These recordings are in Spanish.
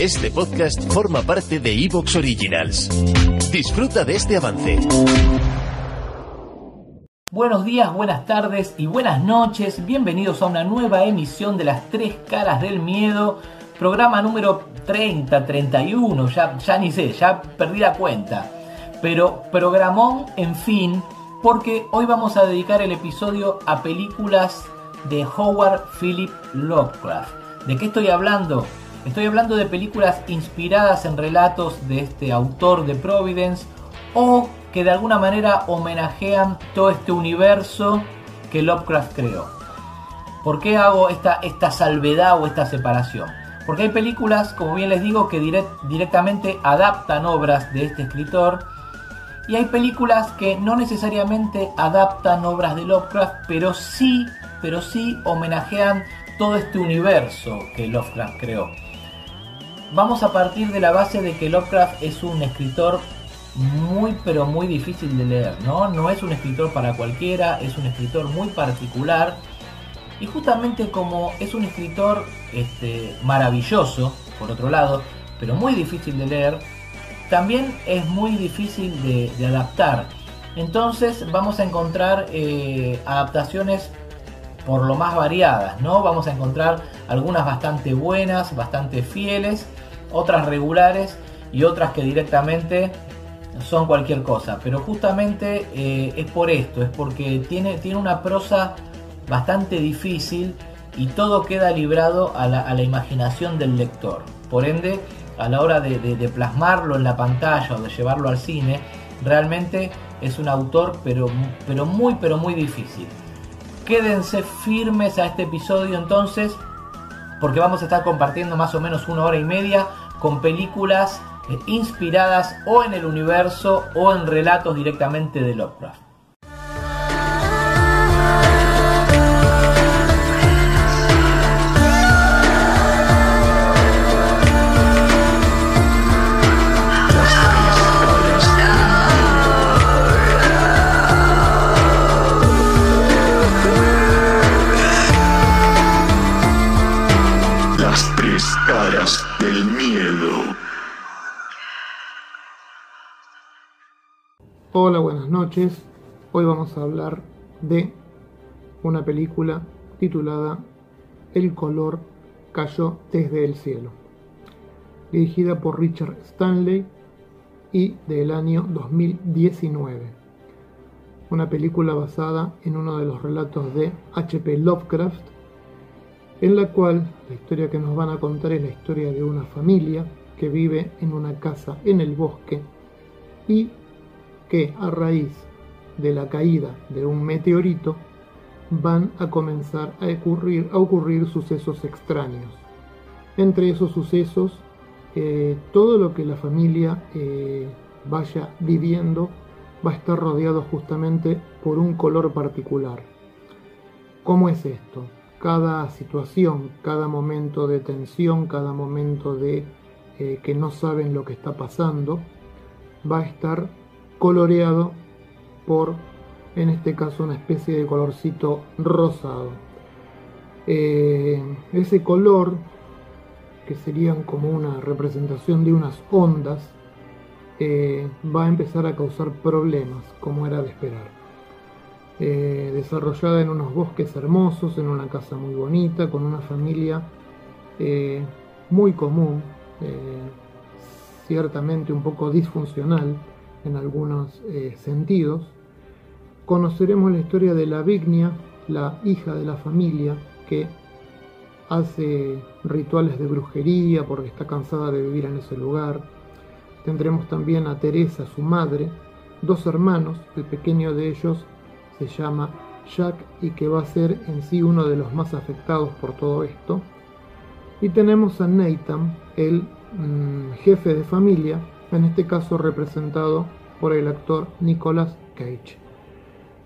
Este podcast forma parte de Evox Originals. Disfruta de este avance. Buenos días, buenas tardes y buenas noches. Bienvenidos a una nueva emisión de las tres caras del miedo. Programa número 30, 31, ya, ya ni sé, ya perdí la cuenta. Pero programón, en fin, porque hoy vamos a dedicar el episodio a películas de Howard Philip Lovecraft. ¿De qué estoy hablando? Estoy hablando de películas inspiradas en relatos de este autor de Providence o que de alguna manera homenajean todo este universo que Lovecraft creó. ¿Por qué hago esta, salvedad o esta separación? Porque hay películas, como bien les digo, que directamente adaptan obras de este escritor y hay películas que no necesariamente adaptan obras de Lovecraft, pero sí, pero sí homenajean todo este universo que Lovecraft creó vamos a partir de la base de que Lovecraft es un escritor muy pero muy difícil de leer, ¿no? No es un escritor para cualquiera, es un escritor muy particular y justamente como es un escritor este, maravilloso, por otro lado, pero muy difícil de leer, también es muy difícil de, adaptar. Entonces vamos a encontrar eh, adaptaciones por lo más variadas, ¿no? Vamos a encontrar algunas bastante buenas, bastante fieles otras regulares y otras que directamente son cualquier cosa. Pero justamente eh, es por esto, es porque tiene, tiene una prosa bastante difícil y todo queda librado a la, imaginación del lector. Por ende, a la hora de, plasmarlo en la pantalla o de llevarlo al cine, realmente es un autor pero, pero muy pero muy difícil. Quédense firmes a este episodio entonces porque vamos a estar compartiendo más o menos una hora y media con películas eh, inspiradas o en el universo o en relatos directamente de Lovecraft. Hola, buenas noches. Hoy vamos a hablar de una película titulada El color cayó desde el cielo, dirigida por Richard Stanley y del año 2019. Una película basada en uno de los relatos de H.P. Lovecraft, en la cual la historia que nos van a contar es la historia de una familia que vive en una casa en el bosque y que a raíz de la caída de un meteorito van a comenzar a ocurrir, sucesos extraños. Entre esos sucesos, eh, todo lo que la familia eh, vaya viviendo va a estar rodeado justamente por un color particular. ¿Cómo es esto? Cada situación, cada momento de tensión, cada momento de eh, que no saben lo que está pasando, va a estar coloreado por, en este caso, una especie de colorcito rosado. Eh, ese color, que serían como una representación de unas ondas, eh, va a empezar a causar problemas, como era de esperar. Eh, desarrollada en unos bosques hermosos, en una casa muy bonita, con una familia muy común, ciertamente un poco disfuncional, en algunos eh, sentidos. Conoceremos la historia de la Vignia, la hija de la familia, que hace rituales de brujería porque está cansada de vivir en ese lugar. Tendremos también a Teresa, su madre, dos hermanos, el pequeño de ellos se llama Jack y que va a ser en sí uno de los más afectados por todo esto. Y tenemos a Nathan, el mm, jefe de familia, en este caso representado por el actor Nicolas Cage,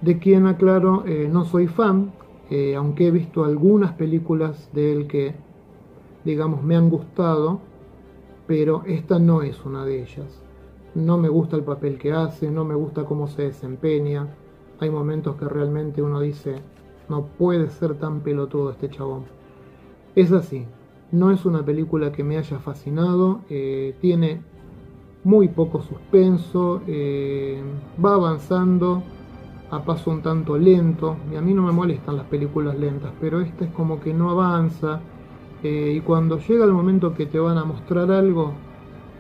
de quien aclaro eh, no soy fan, eh, aunque he visto algunas películas de él que, digamos, me han gustado, pero esta no es una de ellas. No me gusta el papel que hace, no me gusta cómo se desempeña. Hay momentos que realmente uno dice, no puede ser tan pelotudo este chabón. Es así, No es una película que me haya fascinado, eh, tiene muy poco suspenso, eh, va avanzando a paso un tanto lento, y a mí no me molestan las películas lentas, pero esta es como que no avanza, eh, y cuando llega el momento que te van a mostrar algo,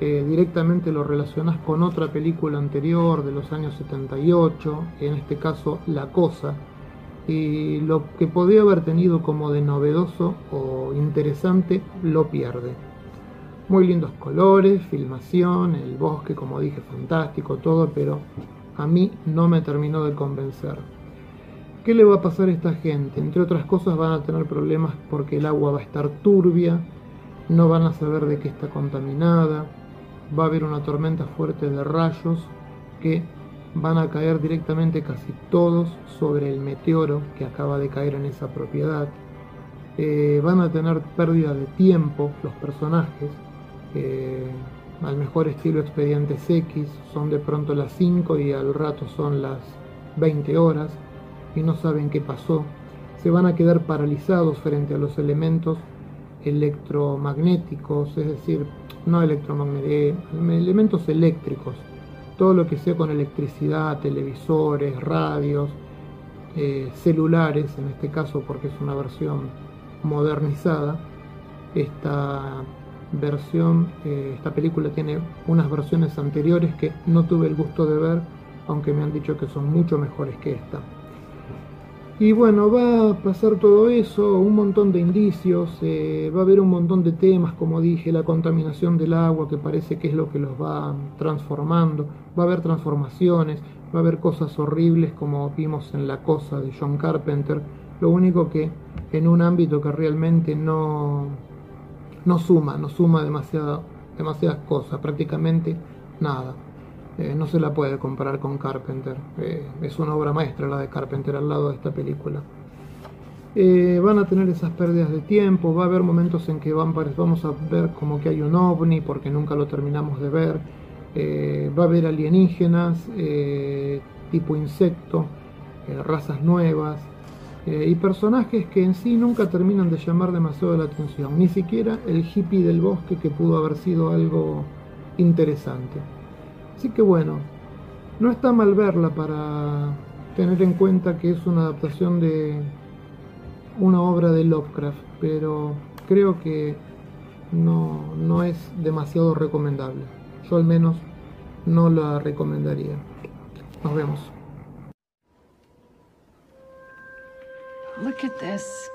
eh, directamente lo relacionas con otra película anterior de los años 78, en este caso La Cosa, y lo que podría haber tenido como de novedoso o interesante lo pierde. Muy lindos colores, filmación, el bosque, como dije, fantástico, todo, pero a mí no me terminó de convencer. ¿Qué le va a pasar a esta gente? Entre otras cosas van a tener problemas porque el agua va a estar turbia, no van a saber de qué está contaminada, va a haber una tormenta fuerte de rayos que van a caer directamente casi todos sobre el meteoro que acaba de caer en esa propiedad. Eh, van a tener pérdida de tiempo los personajes, al mejor estilo expedientes X, son de pronto las 5 y al rato son las 20 horas y no saben qué pasó. Se van a quedar paralizados frente a los elementos electromagnéticos, es decir, no elementos eléctricos, todo lo que sea con electricidad, televisores, radios, eh, celulares, en este caso porque es una versión modernizada, esta versión, eh, esta película tiene unas versiones anteriores que no tuve el gusto de ver, aunque me han dicho que son mucho mejores que esta. Y bueno, va a pasar todo eso, un montón de indicios, eh, va a haber un montón de temas, como dije, la contaminación del agua, que parece que es lo que los va transformando, va a haber transformaciones, va a haber cosas horribles como vimos en La Cosa de John Carpenter, lo único que en un ámbito que realmente no, no suma, no suma demasiado, demasiadas cosas, prácticamente nada. Eh, no se la puede comparar con Carpenter. Eh, es una obra maestra la de Carpenter al lado de esta película. Eh, van a tener esas pérdidas de tiempo, va a haber momentos en que van, vamos a ver como que hay un ovni porque nunca lo terminamos de ver, va a haber alienígenas tipo insecto, razas nuevas, y personajes que en sí nunca terminan de llamar demasiado la atención, ni siquiera el hippie del bosque que pudo haber sido algo interesante. Así que bueno, no está mal verla para tener en cuenta que es una adaptación de una obra de Lovecraft, pero creo que no, no es demasiado recomendable. Yo al menos no la recomendaría. Nos vemos. Look at this.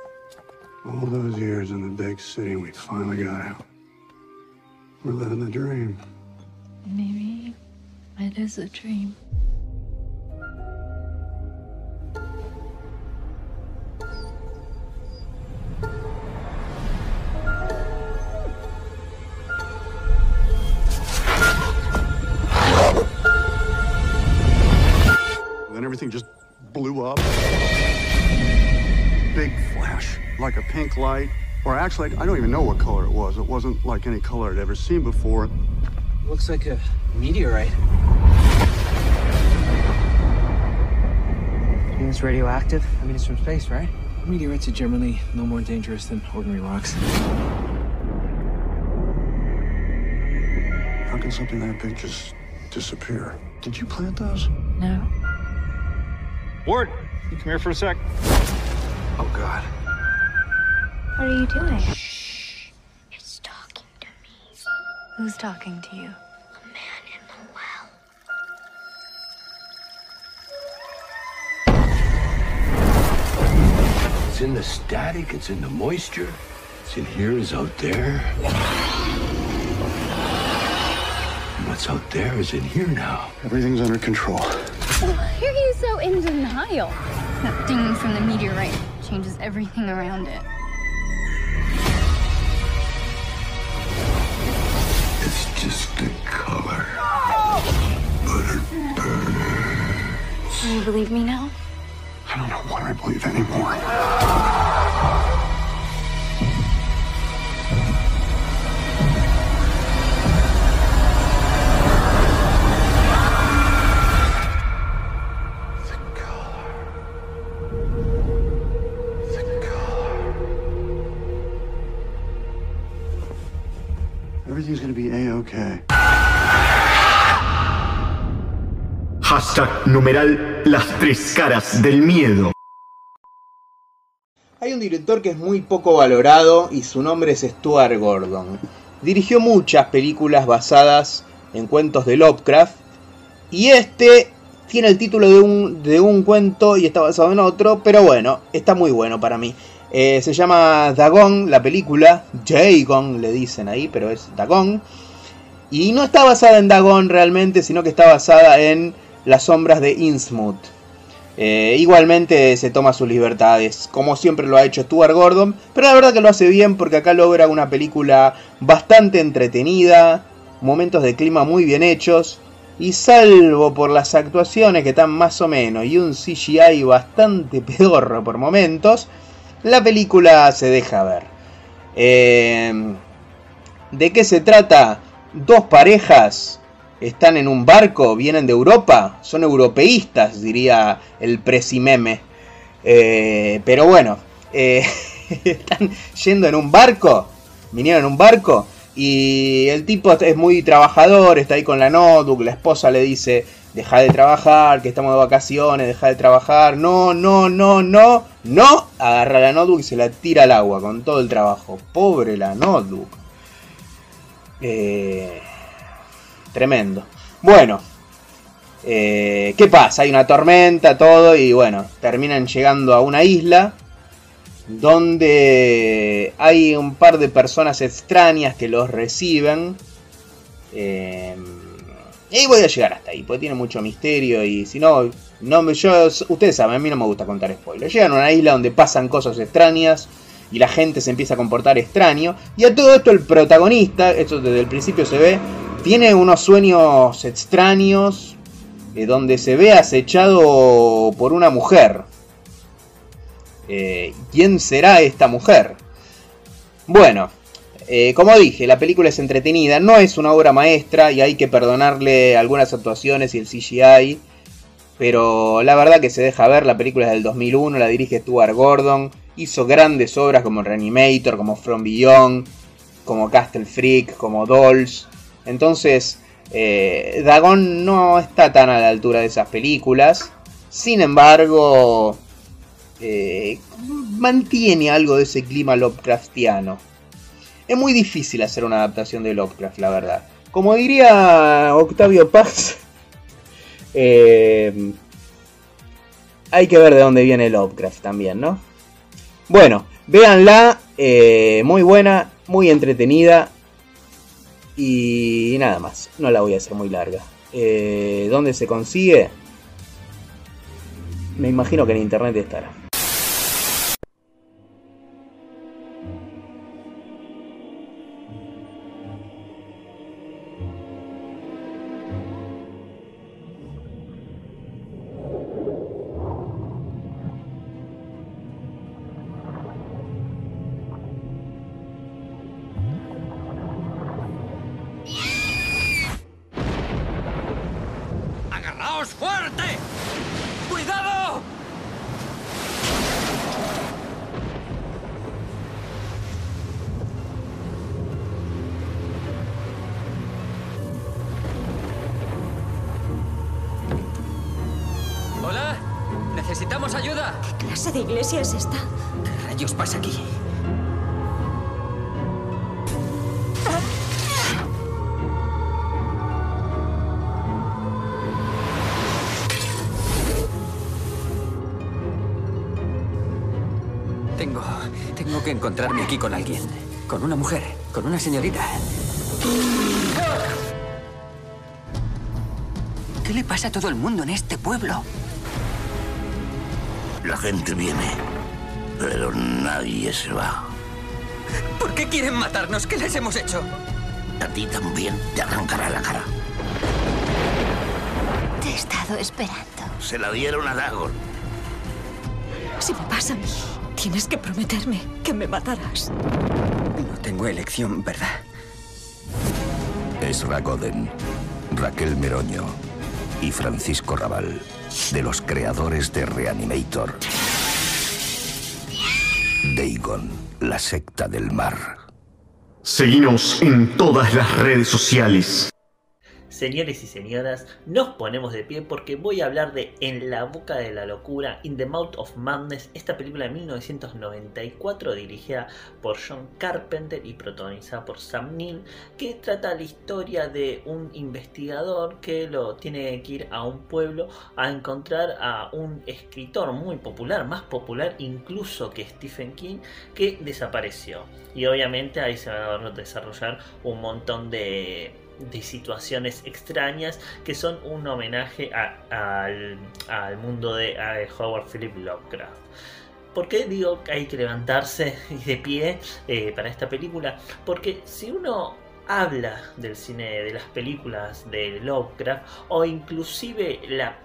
All those years in the big city, we finally got out. We're living the dream. Maybe it is a dream. Then everything just blew up big flash, like a pink light. Or actually, I don't even know what color it was. It wasn't like any color I'd ever seen before. Looks like a meteorite. You think it's radioactive? I mean, it's from space, right? Meteorites are generally no more dangerous than ordinary rocks. How can something that big just disappear? Did you plant those? No. Ward, you come here for a sec. Oh, God. What are you doing? Shh. Who's talking to you? A man in the well. It's in the static, it's in the moisture. It's in here, is out there. And what's out there is in here now. Everything's under control. Oh, Why are you so in denial? That ding from the meteorite changes everything around it. Just a color. But it burns. Do you believe me now? I don't know what I believe anymore. Everything's gonna be a-okay. Hashtag numeral las tres caras del miedo. Hay un director que es muy poco valorado y su nombre es Stuart Gordon. Dirigió muchas películas basadas en cuentos de Lovecraft y este tiene el título de un, de un cuento y está basado en otro, pero bueno, está muy bueno para mí. Eh, se llama Dagon, la película, Dagon le dicen ahí, pero es Dagon. Y no está basada en Dagon realmente, sino que está basada en las sombras de Innsmouth. Eh, igualmente se toma sus libertades, como siempre lo ha hecho Stuart Gordon, pero la verdad que lo hace bien porque acá logra una película bastante entretenida, momentos de clima muy bien hechos, y salvo por las actuaciones que están más o menos y un CGI bastante pedorro por momentos, la película se deja ver. Eh, ¿De qué se trata? Dos parejas están en un barco, vienen de Europa, son europeístas, diría el presimeme. Eh, pero bueno, eh, están yendo en un barco, vinieron en un barco y el tipo es muy trabajador, está ahí con la notebook, la esposa le dice, deja de trabajar, que estamos de vacaciones, deja de trabajar, no, no, no, no, no, agarra la notebook y se la tira al agua con todo el trabajo. Pobre la notebook. Eh, tremendo. Bueno, eh, ¿qué pasa? Hay una tormenta, todo, y bueno, terminan llegando a una isla donde hay un par de personas extrañas que los reciben. Eh, y voy a llegar hasta ahí, porque tiene mucho misterio y si no, no yo, ustedes saben, a mí no me gusta contar spoilers. Llegan a una isla donde pasan cosas extrañas y la gente se empieza a comportar extraño. Y a todo esto el protagonista, esto desde el principio se ve, tiene unos sueños extraños eh, donde se ve acechado por una mujer. Eh, ¿Quién será esta mujer? Bueno, eh, como dije, la película es entretenida, no es una obra maestra y hay que perdonarle algunas actuaciones y el CGI. Pero la verdad que se deja ver, la película es del 2001, la dirige Stuart Gordon, hizo grandes obras como Reanimator, como From Beyond, como Castle Freak, como Dolls. Entonces, eh, Dagon no está tan a la altura de esas películas. Sin embargo, eh, mantiene algo de ese clima Lovecraftiano. Es muy difícil hacer una adaptación de Lovecraft, la verdad. Como diría Octavio Paz, eh, hay que ver de dónde viene Lovecraft también, ¿no? Bueno, véanla, eh, muy buena, muy entretenida y nada más. No la voy a hacer muy larga. ¿Dónde se consigue? Me imagino que en internet estará. Señorita. ¿Qué le pasa a todo el mundo en este pueblo? La gente viene, pero nadie se va. ¿Por qué quieren matarnos? ¿Qué les hemos hecho? A ti también te arrancará la cara. Te he estado esperando. Se la dieron a Dagon. Si me pasa a mí, tienes que prometerme que me matarás. Tengo elección, ¿verdad? Ezra Goden, Raquel Meroño y Francisco Raval, de los creadores de Reanimator. Dagon, la secta del mar. Seguinos en todas las redes sociales. Señores y señoras, nos ponemos de pie porque voy a hablar de En la boca de la locura, In the Mouth of Madness, esta película de 1994 dirigida por John Carpenter y protagonizada por Sam Neill, que trata la historia de un investigador que lo tiene que ir a un pueblo a encontrar a un escritor muy popular, más popular incluso que Stephen King, que desapareció. Y obviamente ahí se va a desarrollar un montón de de situaciones extrañas que son un homenaje al, mundo de Howard Philip Lovecraft. ¿Por qué digo que hay que levantarse de pie eh, para esta película? Porque si uno habla del cine, de las películas de Lovecraft, o inclusive la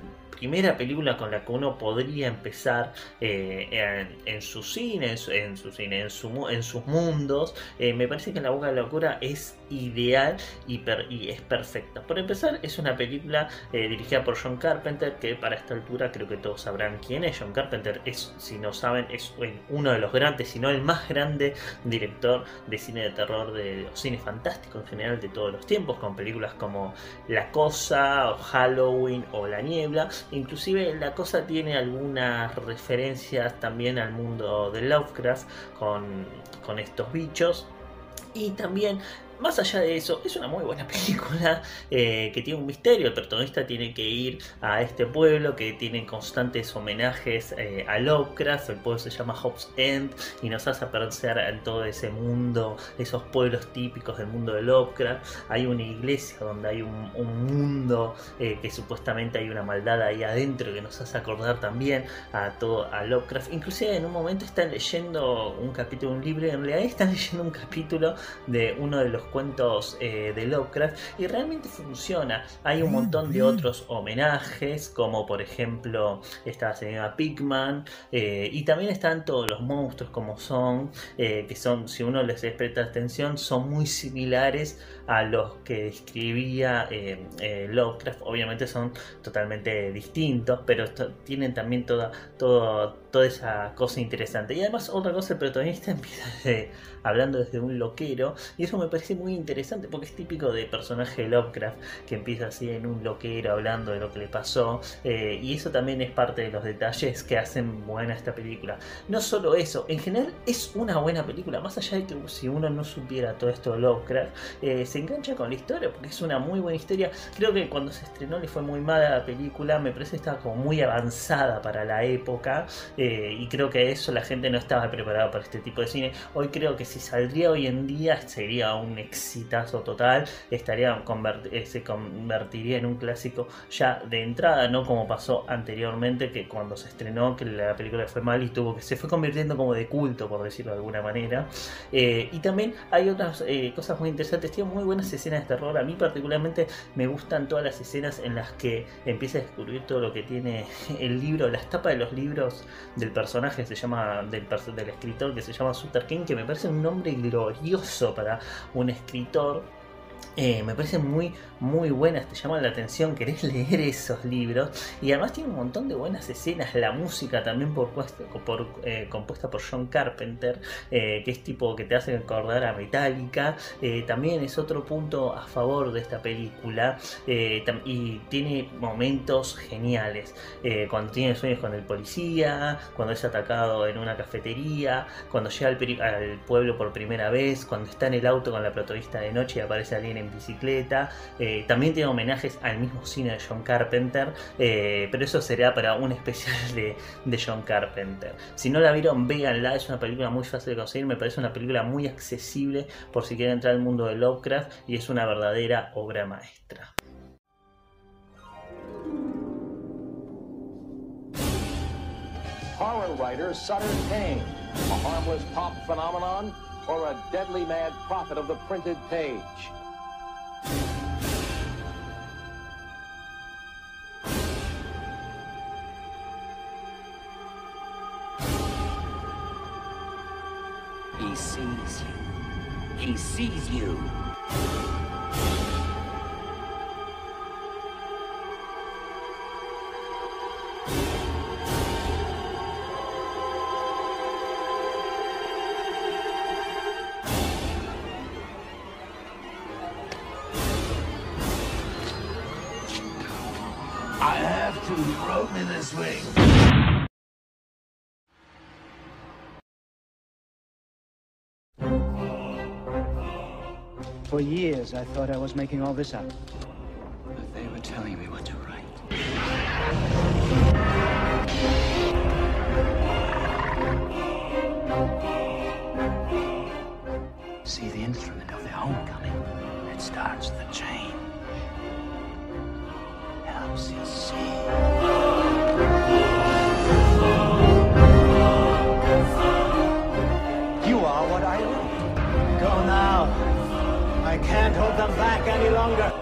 primera película con la que uno podría empezar eh, en, su cine, en su, cine, en, su, en sus mundos, eh, me parece que La Boca de la Locura es ideal y, es perfecta. Por empezar, es una película eh, dirigida por John Carpenter, que para esta altura creo que todos sabrán quién es. John Carpenter es, si no saben, es uno de los grandes, si no el más grande director de cine de terror, de cine fantástico en general de todos los tiempos, con películas como La Cosa, Halloween o La Niebla. Inclusive La Cosa tiene algunas referencias también al mundo de Lovecraft con estos bichos. Y también más allá de eso, es una muy buena película eh, que tiene un misterio. El protagonista tiene que ir a este pueblo que tiene constantes homenajes eh, a Lovecraft. El pueblo se llama Hobbs End y nos hace aparecer en todo ese mundo, esos pueblos típicos del mundo de Lovecraft. Hay una iglesia donde hay un, mundo eh, que supuestamente hay una maldad ahí adentro que nos hace acordar también a todo a Lovecraft. Inclusive en un momento están leyendo un capítulo de un libro, en realidad están leyendo un capítulo de uno de los cuentos eh, de Lovecraft y realmente funciona. Hay un montón de otros homenajes, como por ejemplo esta señora Pigman, eh, y también están todos los monstruos como son, eh, que son, si uno les presta atención, son muy similares a los que describía Lovecraft. Obviamente son totalmente distintos, pero tienen también toda, toda, toda esa cosa interesante. Y además otra cosa, el protagonista empieza hablando desde un loquero, y eso me parece muy interesante porque es típico de personaje de Lovecraft que empieza así en un loquero hablando de lo que le pasó eh, y eso también es parte de los detalles que hacen buena esta película. No solo eso, en general es una buena película, más allá de que si uno no supiera todo esto de Lovecraft, eh, se engancha con la historia porque es una muy buena historia. Creo que cuando se estrenó le fue muy mala la película, me parece que estaba como muy avanzada para la época eh, y creo que eso la gente no estaba preparada para este tipo de cine. Hoy creo que si saldría hoy en día sería un exitazo total, estaría eh, se convertiría en un clásico ya de entrada, no como pasó anteriormente que cuando se estrenó que la película fue mal y tuvo que se fue convirtiendo como de culto por decirlo de alguna manera. Eh, y también hay otras cosas muy interesantes, tiene muy buenas escenas de terror, a mí particularmente me gustan todas las escenas en las que empieza a descubrir todo lo que tiene el libro, las tapas de los libros del personaje se llama del, del escritor que se llama Sutter King, que me parece un nombre glorioso para un escritor eh, me parece muy, muy buenas, te llaman la atención, querés leer esos libros. Y además tiene un montón de buenas escenas, la música también por, por eh, compuesta por John Carpenter, eh, que es tipo que te hace acordar a Metallica, también es otro punto a favor de esta película. Y tiene momentos geniales, cuando tiene sueños con el policía, cuando es atacado en una cafetería, cuando llega al, al pueblo por primera vez, cuando está en el auto con la protagonista de noche y aparece alguien en en bicicleta. Eh, también tiene homenajes al mismo cine de John Carpenter, eh, pero eso será para un especial de, John Carpenter. Si no la vieron, véanla, es una película muy fácil de conseguir, me parece una película muy accesible por si quieren entrar al mundo de Lovecraft y es una verdadera obra maestra. Horror writer Sutter Kane, a harmless pop phenomenon or a deadly mad prophet of the printed page. He sees you. He sees you. For years, I thought I was making all this up. Any longer.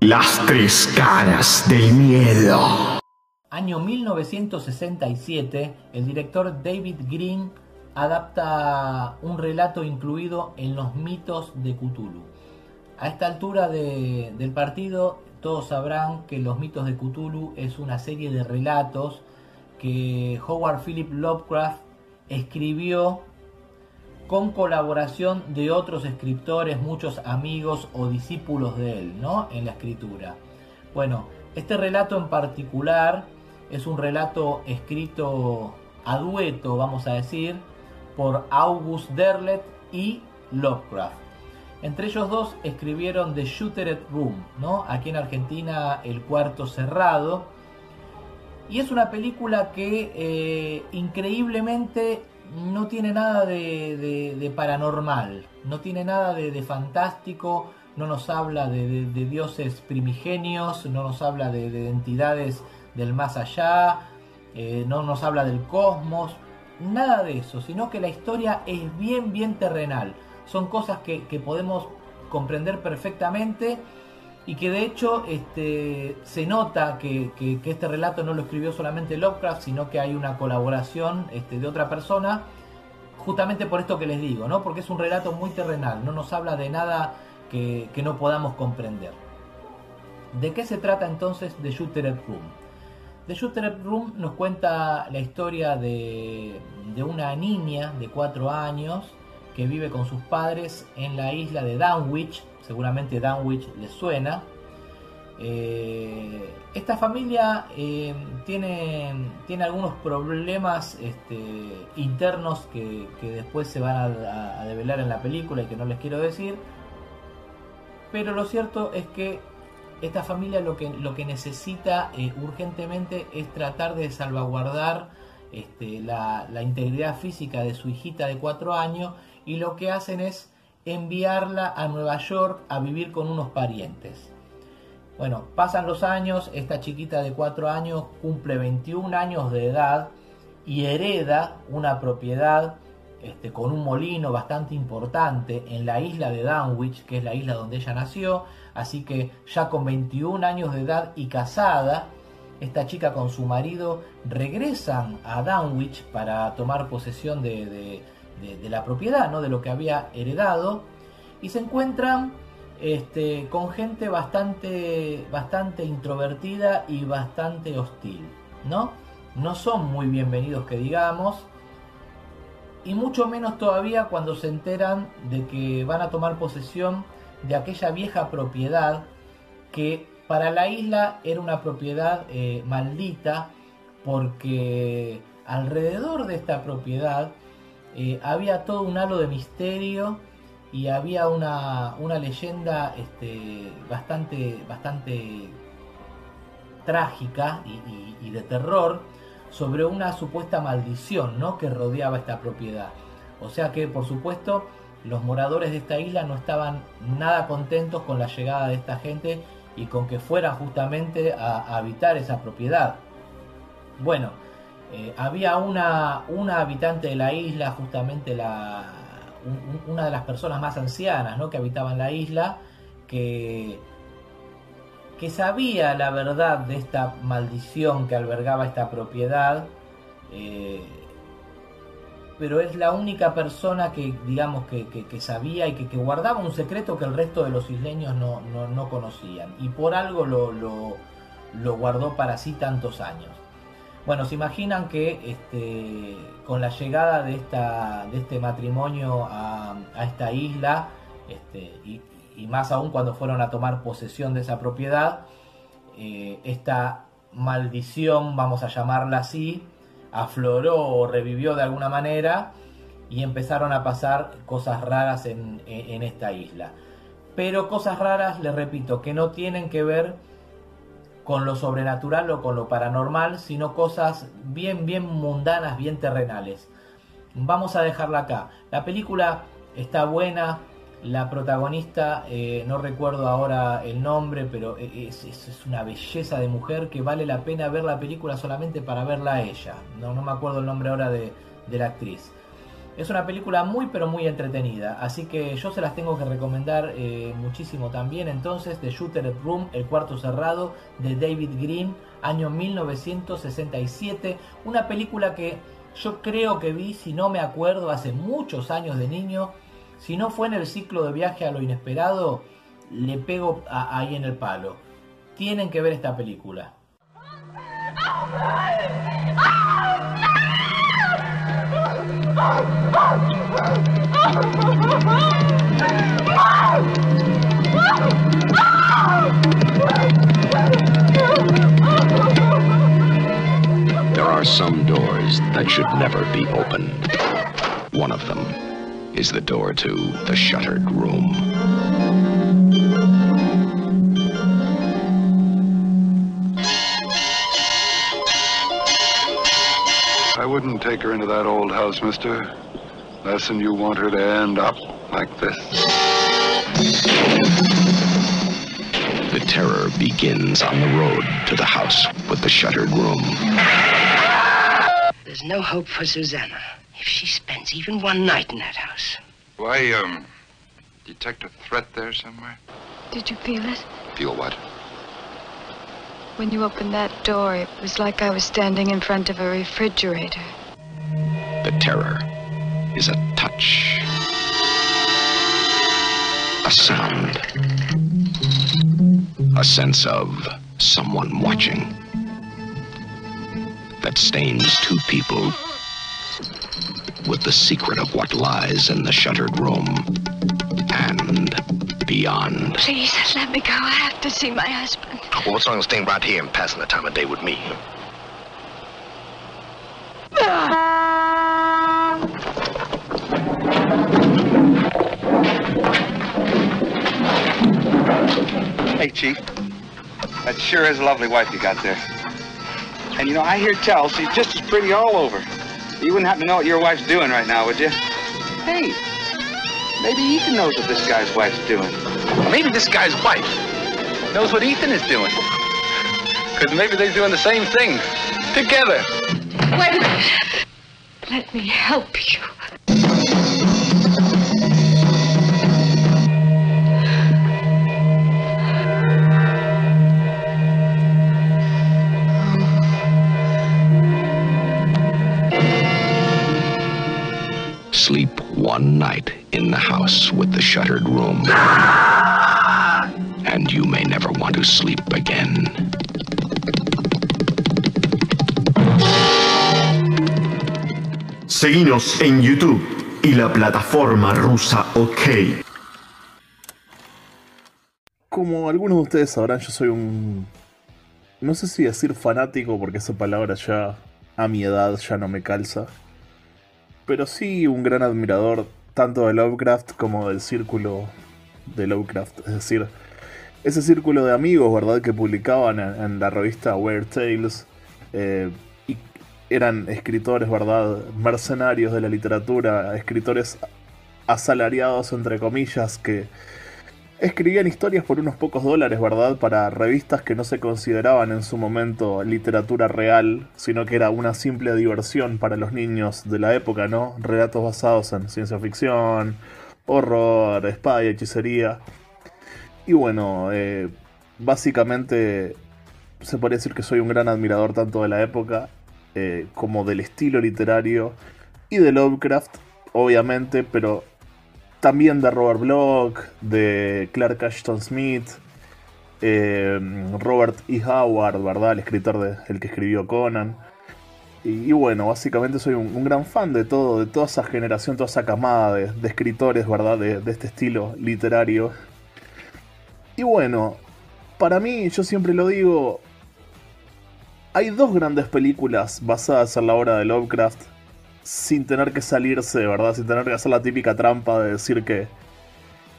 Las tres caras del miedo. Año 1967, el director David Green adapta un relato incluido en los mitos de Cthulhu. A esta altura de- del partido, todos sabrán que los mitos de Cthulhu es una serie de relatos que Howard Philip Lovecraft escribió con colaboración de otros escritores, muchos amigos o discípulos de él, ¿no? En la escritura. Bueno, este relato en particular es un relato escrito a dueto, vamos a decir, por August Derlet y Lovecraft. Entre ellos dos escribieron The Shootered Room, ¿no? Aquí en Argentina, El Cuarto Cerrado. Y es una película que eh, increíblemente no tiene nada de, de- paranormal, no tiene nada de, de fantástico, no nos habla de, dioses primigenios, no nos habla de entidades del más allá, eh, no nos habla del cosmos, nada de eso, sino que la historia es bien, bien terrenal. Son cosas que, que podemos comprender perfectamente y que de hecho este, se nota que, que- este relato no lo escribió solamente Lovecraft, sino que hay una colaboración este, de otra persona, justamente por esto que les digo, ¿no? porque es un relato muy terrenal, no nos habla de nada que, que no podamos comprender. ¿De qué se trata entonces The Shooter Room? The Shooter Room nos cuenta la historia de, de una niña de 4 años que vive con sus padres en la isla de Dunwich, seguramente Dunwich les suena. Eh, esta familia eh, tiene, tiene algunos problemas este, internos que, que después se van a, a develar en la película y que no les quiero decir. Pero lo cierto es que esta familia lo que, lo que necesita eh, urgentemente es tratar de salvaguardar este, la, la integridad física de su hijita de 4 años y lo que hacen es enviarla a Nueva York a vivir con unos parientes. Bueno, pasan los años, esta chiquita de 4 años cumple 21 años de edad y hereda una propiedad este, con un molino bastante importante en la isla de Dunwich, que es la isla donde ella nació. Así que ya con 21 años de edad y casada, esta chica con su marido regresan a Dunwich para tomar posesión de- de la propiedad, ¿no? de lo que había heredado, y se encuentran este, con gente bastante, bastante introvertida y bastante hostil. ¿no? no son muy bienvenidos que digamos, y mucho menos todavía cuando se enteran de que van a tomar posesión de aquella vieja propiedad que para la isla era una propiedad eh, maldita porque alrededor de esta propiedad eh, había todo un halo de misterio y había una, una leyenda este, bastante, bastante trágica y, y- y de terror sobre una supuesta maldición ¿no? que rodeaba esta propiedad. O sea que, por supuesto, los moradores de esta isla no estaban nada contentos con la llegada de esta gente y con que fueran justamente a, habitar esa propiedad. Bueno, eh, había una, una habitante de la isla, justamente la, un- un- una de las personas más ancianas ¿no? que habitaban la isla, que, que sabía la verdad de esta maldición que albergaba esta propiedad. eh, pero es la única persona que, digamos, que, sabía y que, guardaba un secreto que el resto de los isleños no, no, conocían. Y por algo lo, lo, guardó para sí tantos años. Bueno, se imaginan que este, con la llegada de, esta, de este matrimonio a, esta isla, este, y, y, más aún cuando fueron a tomar posesión de esa propiedad, eh, esta maldición, vamos a llamarla así, afloró o revivió de alguna manera y empezaron a pasar cosas raras en, esta isla. Pero cosas raras, les repito, que no tienen que ver con lo sobrenatural o con lo paranormal, sino cosas bien, bien mundanas, bien terrenales. Vamos a dejarla acá. La película está buena, la protagonista, eh, no recuerdo ahora el nombre, pero e, es, una belleza de mujer que vale la pena ver la película solamente para verla a ella. No, no me acuerdo el nombre ahora de, la actriz. Es una película muy pero muy entretenida, así que yo se las tengo que recomendar eh, muchísimo también. Entonces, The Shooter Room, El Cuarto Cerrado, de David Green, año 1967. Una película que yo creo que vi, si no me acuerdo, hace muchos años de niño si no fue en el ciclo de viaje a lo inesperado, le pego ahí en el palo. Tienen que ver esta película. There are some doors that should never be opened. One of them is the door to the shuttered room. I wouldn't take her into that old house, mister. Less than you want her to end up like this. The terror begins on the road to the house with the shuttered room. There's no hope for Susanna if she spends even one night in that house. Why, um, detect a threat there somewhere? Did you feel it? Feel what? When you opened that door, it was like I was standing in front of a refrigerator. The terror is a touch, a sound, a sense of someone watching that stains two people with the secret of what lies in the shuttered room and beyond. Please, let me go. I have to see my husband. Well, what's wrong with staying right here and passing the time of day with me? Hey, Chief. That sure is a lovely wife you got there. And you know, I hear tell she's just as pretty all over. You wouldn't happen to know what your wife's doing right now, would you? Hey, maybe Ethan knows what this guy's wife's doing. Maybe this guy's wife knows what Ethan is doing. Because maybe they're doing the same thing together. Wait a minute. Let me help you. Sleep one night in the house with the shuttered room. And you may never want to sleep again. Seguinos en YouTube y la plataforma rusa OK. Como algunos de ustedes sabrán, yo soy un... No sé si decir fanático porque esa palabra ya a mi edad ya no me calza pero sí un gran admirador tanto de Lovecraft como del círculo de Lovecraft. Es decir, ese círculo de amigos, ¿verdad? Que publicaban en, la revista Weird Tales. Eh, y eran escritores, ¿verdad? Mercenarios de la literatura, escritores asalariados, entre comillas, que escribían historias por unos pocos dólares, ¿verdad? Para revistas que no se consideraban en su momento literatura real, sino que era una simple diversión para los niños de la época, ¿no? Relatos basados en ciencia ficción, horror, espada y hechicería. Y bueno, eh, básicamente se puede decir que soy un gran admirador tanto de la época eh, como del estilo literario y de Lovecraft, obviamente, pero también de Robert Bloch, de Clark Ashton Smith, eh, Robert E. Howard, ¿verdad? El escritor de, el que escribió Conan. Y, bueno, básicamente soy un, gran fan de todo, de toda esa generación, toda esa camada de, de escritores, ¿verdad? De, de, este estilo literario. Y bueno, para mí, yo siempre lo digo, hay dos grandes películas basadas en la obra de Lovecraft sin tener que salirse, ¿verdad? Sin tener que hacer la típica trampa de decir que,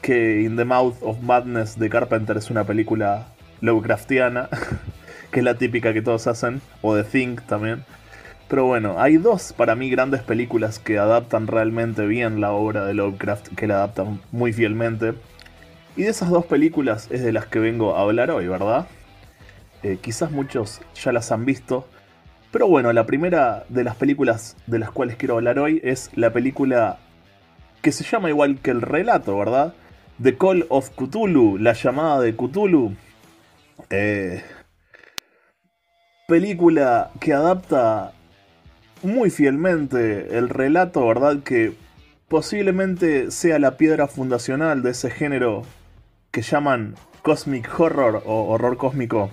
que In the Mouth of Madness de Carpenter es una película Lovecraftiana, que es la típica que todos hacen, o de Think también. Pero bueno, hay dos para mí grandes películas que adaptan realmente bien la obra de Lovecraft, que la adaptan muy fielmente. Y de esas dos películas es de las que vengo a hablar hoy, ¿verdad? Eh, quizás muchos ya las han visto. Pero bueno, la primera de las películas de las cuales quiero hablar hoy es la película que se llama igual que el relato, ¿verdad? The Call of Cthulhu, la llamada de Cthulhu. Eh, película que adapta muy fielmente el relato, ¿verdad? Que posiblemente sea la piedra fundacional de ese género que llaman Cosmic Horror o horror cósmico.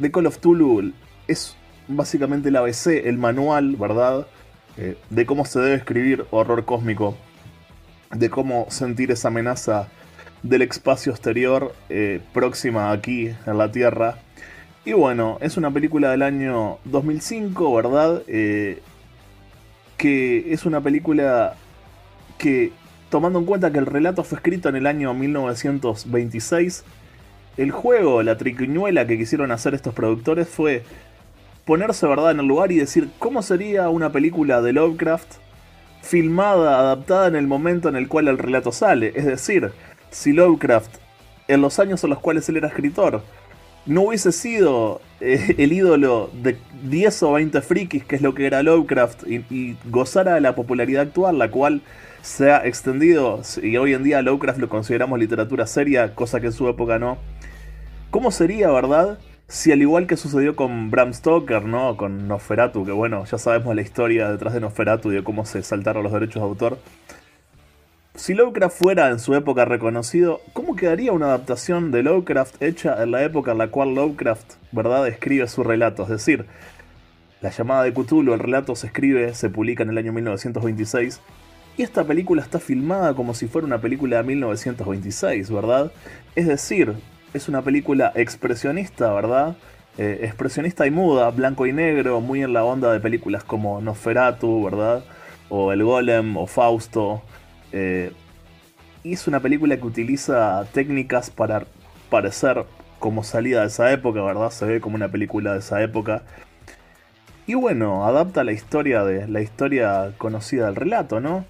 The Call of Tulu es básicamente el ABC, el manual, ¿verdad? Eh, de cómo se debe escribir horror cósmico, de cómo sentir esa amenaza del espacio exterior eh, próxima aquí en la Tierra. Y bueno, es una película del año 2005, ¿verdad? Eh, que es una película que, tomando en cuenta que el relato fue escrito en el año 1926, el juego, la triquiñuela que quisieron hacer estos productores fue ponerse verdad en el lugar y decir cómo sería una película de Lovecraft filmada, adaptada en el momento en el cual el relato sale. Es decir, si Lovecraft, en los años en los cuales él era escritor, no hubiese sido eh, el ídolo de 10 o 20 frikis, que es lo que era Lovecraft, y, y gozara de la popularidad actual, la cual se ha extendido, y hoy en día Lovecraft lo consideramos literatura seria, cosa que en su época no. ¿Cómo sería, verdad? Si al igual que sucedió con Bram Stoker, ¿no? Con Nosferatu, que bueno, ya sabemos la historia detrás de Nosferatu y de cómo se saltaron los derechos de autor. Si Lovecraft fuera en su época reconocido, ¿cómo quedaría una adaptación de Lovecraft hecha en la época en la cual Lovecraft, ¿verdad?, escribe su relato? Es decir, la llamada de Cthulhu, el relato se escribe, se publica en el año 1926, y esta película está filmada como si fuera una película de 1926, ¿verdad? Es decir, es una película expresionista, ¿verdad? Eh, expresionista y muda, blanco y negro, muy en la onda de películas como Nosferatu, ¿verdad? O El Golem, o Fausto. Eh, es una película que utiliza técnicas para parecer como salida de esa época, ¿verdad? Se ve como una película de esa época. Y bueno, adapta la historia de la historia conocida del relato, ¿no?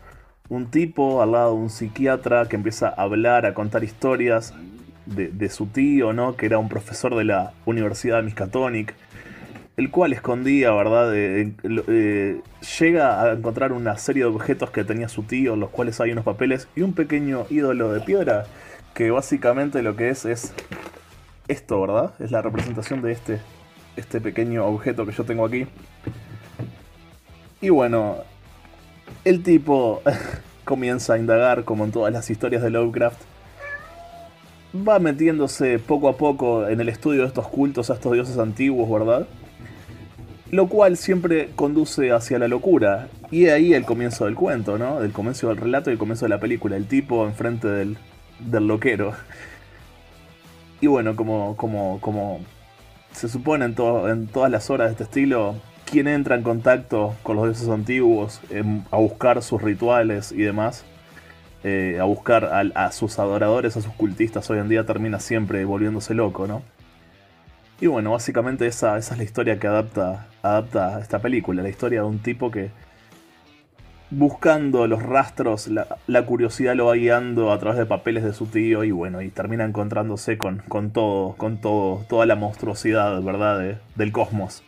Un tipo al lado de un psiquiatra que empieza a hablar, a contar historias de, su tío, ¿no? Que era un profesor de la Universidad de Miskatonic, el cual escondía, ¿verdad? Eh, eh, llega a encontrar una serie de objetos que tenía su tío, los cuales hay unos papeles y un pequeño ídolo de piedra, que básicamente lo que es es esto, ¿verdad? Es la representación de este, este pequeño objeto que yo tengo aquí. Y bueno, el tipo comienza a indagar, como en todas las historias de Lovecraft, va metiéndose poco a poco en el estudio de estos cultos a estos dioses antiguos, ¿verdad? Lo cual siempre conduce hacia la locura. Y ahí el comienzo del cuento, ¿no? Del comienzo del relato y el comienzo de la película. El tipo enfrente del, del loquero. Y bueno, como, como, como se supone en, to en todas las horas de este estilo, quien entra en contacto con los dioses antiguos eh, a buscar sus rituales y demás, eh, a buscar a, a, sus adoradores, a sus cultistas hoy en día, termina siempre volviéndose loco, ¿no? Y bueno, básicamente esa, esa es la historia que adapta, adapta esta película, la historia de un tipo que buscando los rastros, la, curiosidad lo va guiando a través de papeles de su tío y bueno, y termina encontrándose con, con todo, con todo, toda la monstruosidad, ¿verdad? De, del cosmos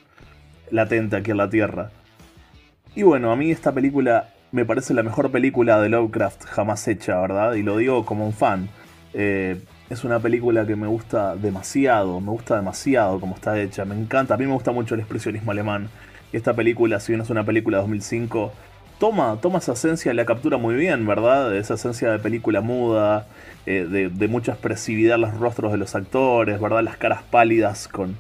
latente aquí en la Tierra. Y bueno, a mí esta película me parece la mejor película de Lovecraft jamás hecha, ¿verdad? Y lo digo como un fan. Eh, es una película que me gusta demasiado, me gusta demasiado como está hecha, me encanta, a mí me gusta mucho el expresionismo alemán. Y esta película, si bien es una película de 2005, toma, toma esa esencia la captura muy bien, ¿verdad? Esa esencia de película muda, eh, de, de, mucha expresividad en los rostros de los actores, ¿verdad? Las caras pálidas con,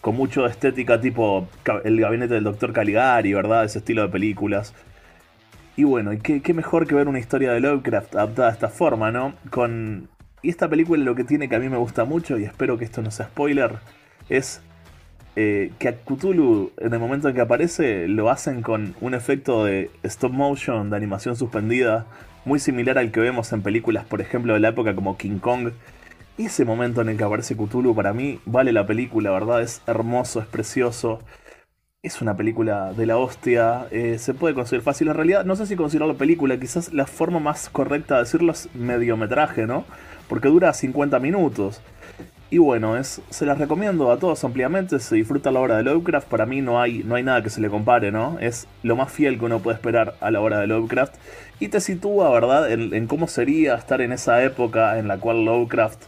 con mucho estética tipo el gabinete del doctor Caligari, ¿verdad? Ese estilo de películas. Y bueno, qué, qué, mejor que ver una historia de Lovecraft adaptada de esta forma, ¿no? Con... Y esta película lo que tiene que a mí me gusta mucho, y espero que esto no sea spoiler, es eh, que a Cthulhu en el momento en que aparece lo hacen con un efecto de stop motion, de animación suspendida, muy similar al que vemos en películas, por ejemplo, de la época como King Kong. Ese momento en el que aparece Cthulhu para mí vale la película, ¿verdad? Es hermoso, es precioso. Es una película de la hostia, eh, se puede conseguir fácil. En realidad, no sé si considerarlo película, quizás la forma más correcta de decirlo es mediometraje, ¿no? Porque dura 50 minutos. Y bueno, es, se las recomiendo a todos ampliamente, se disfruta la obra de Lovecraft, para mí no hay, no hay nada que se le compare, ¿no? Es lo más fiel que uno puede esperar a la obra de Lovecraft y te sitúa, ¿verdad?, en, en cómo sería estar en esa época en la cual Lovecraft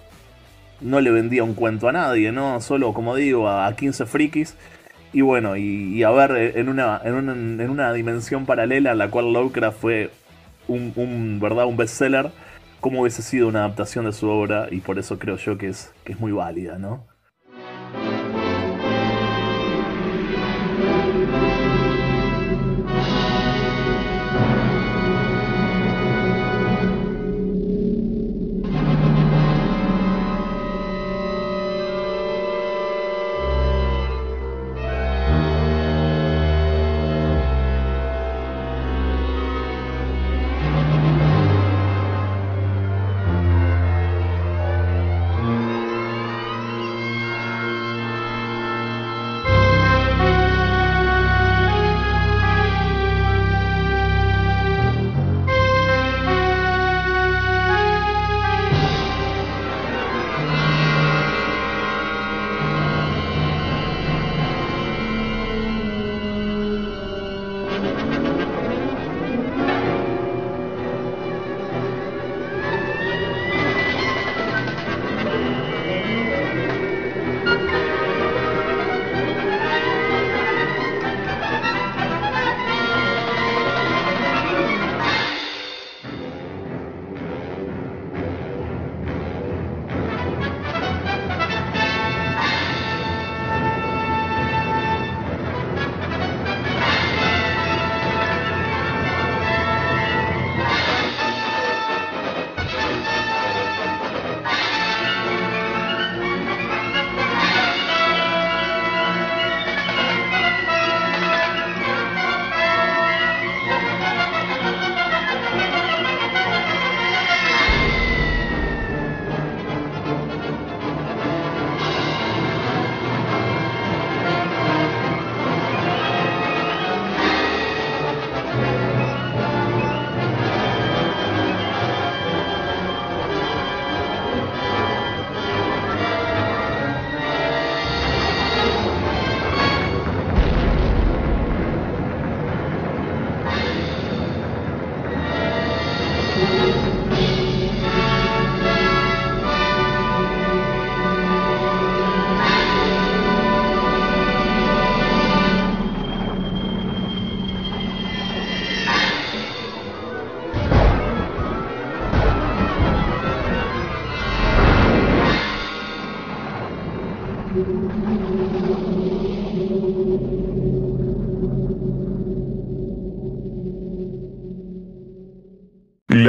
no le vendía un cuento a nadie, ¿no? Solo, como digo, a 15 frikis. Y bueno, y, a ver, en una, en, una, en una dimensión paralela en la cual Lovecraft fue un, un, ¿verdad? un bestseller, cómo hubiese sido una adaptación de su obra, y por eso creo yo que es, que es muy válida, ¿no?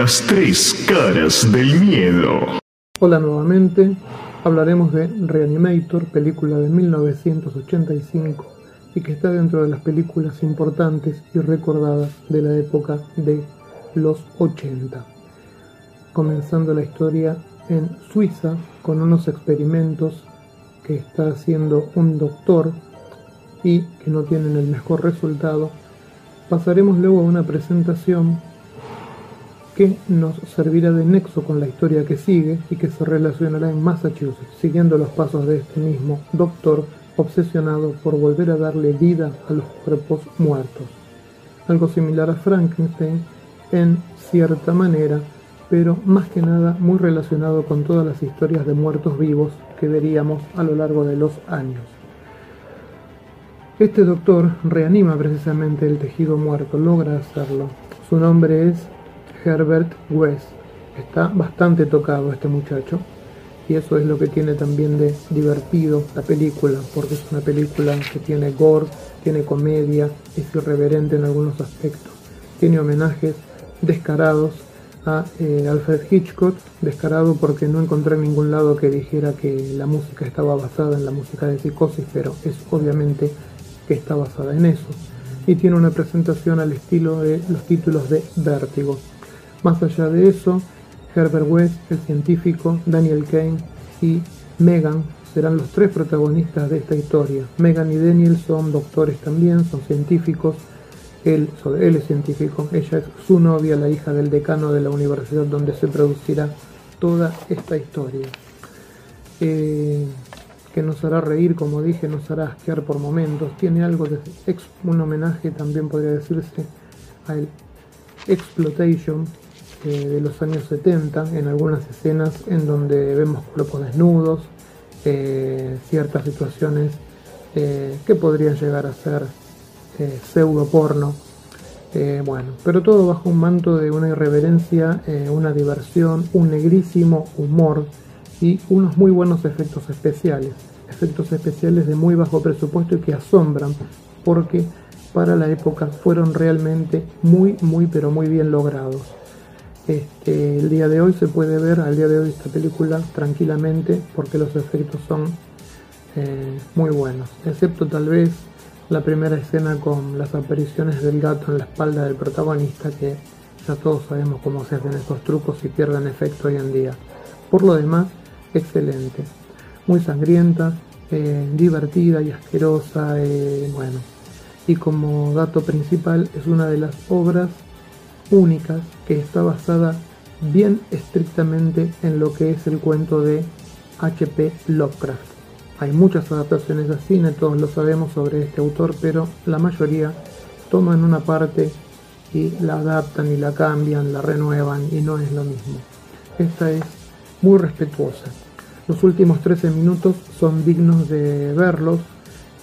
Las tres caras del miedo. Hola nuevamente, hablaremos de Reanimator, película de 1985 y que está dentro de las películas importantes y recordadas de la época de los 80. Comenzando la historia en Suiza con unos experimentos que está haciendo un doctor y que no tienen el mejor resultado, pasaremos luego a una presentación que nos servirá de nexo con la historia que sigue y que se relacionará en Massachusetts, siguiendo los pasos de este mismo doctor obsesionado por volver a darle vida a los cuerpos muertos. Algo similar a Frankenstein en cierta manera, pero más que nada muy relacionado con todas las historias de muertos vivos que veríamos a lo largo de los años. Este doctor reanima precisamente el tejido muerto, logra hacerlo. Su nombre es Herbert West. Está bastante tocado este muchacho y eso es lo que tiene también de divertido la película, porque es una película que tiene gore, tiene comedia, es irreverente en algunos aspectos, tiene homenajes descarados a eh, Alfred Hitchcock, descarado porque no encontré en ningún lado que dijera que la música estaba basada en la música de Psicosis, pero es obviamente que está basada en eso. Y tiene una presentación al estilo de los títulos de Vértigo. Más allá de eso, Herbert West, el científico, Daniel Kane y Megan serán los tres protagonistas de esta historia. Megan y Daniel son doctores también, son científicos. Él, él es científico, ella es su novia, la hija del decano de la universidad donde se producirá toda esta historia. Eh, que nos hará reír, como dije, nos hará asquear por momentos. Tiene algo de un homenaje, también podría decirse, al Exploitation eh, de los años 70, en algunas escenas en donde vemos cuerpos desnudos, eh, ciertas situaciones eh, que podrían llegar a ser pseudo porno. bueno, pero todo bajo un manto de una irreverencia, una diversión, un negrísimo humor y unos muy buenos efectos especiales. Efectos especiales de muy bajo presupuesto y que asombran porque para la época fueron realmente muy, muy, pero muy bien logrados. Este, el día de hoy se puede ver al día de hoy esta película tranquilamente porque los efectos son eh, muy buenos, excepto tal vez la primera escena con las apariciones del gato en la espalda del protagonista que ya todos sabemos cómo se hacen estos trucos y pierden efecto hoy en día. Por lo demás, excelente, muy sangrienta, eh, divertida y asquerosa, eh, bueno. Y como dato principal es una de las obras únicas que está basada bien estrictamente en lo que es el cuento de H.P. Lovecraft. Hay muchas adaptaciones a cine, todos lo sabemos sobre este autor, pero la mayoría toman una parte y la adaptan y la cambian, la renuevan y no es lo mismo. Esta es muy respetuosa. Los últimos 13 minutos son dignos de verlos.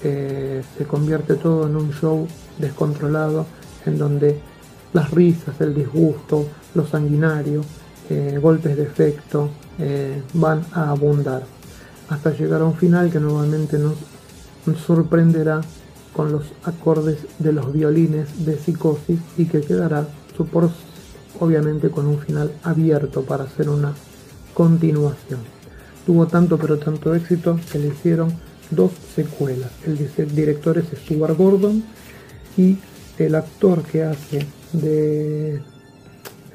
Eh, se convierte todo en un show descontrolado en donde las risas, el disgusto, lo sanguinario, eh, golpes de efecto eh, van a abundar hasta llegar a un final que nuevamente nos sorprenderá con los acordes de los violines de psicosis y que quedará por, obviamente con un final abierto para hacer una continuación. Tuvo tanto pero tanto éxito que le hicieron dos secuelas. El director es Stuart Gordon y el actor que hace de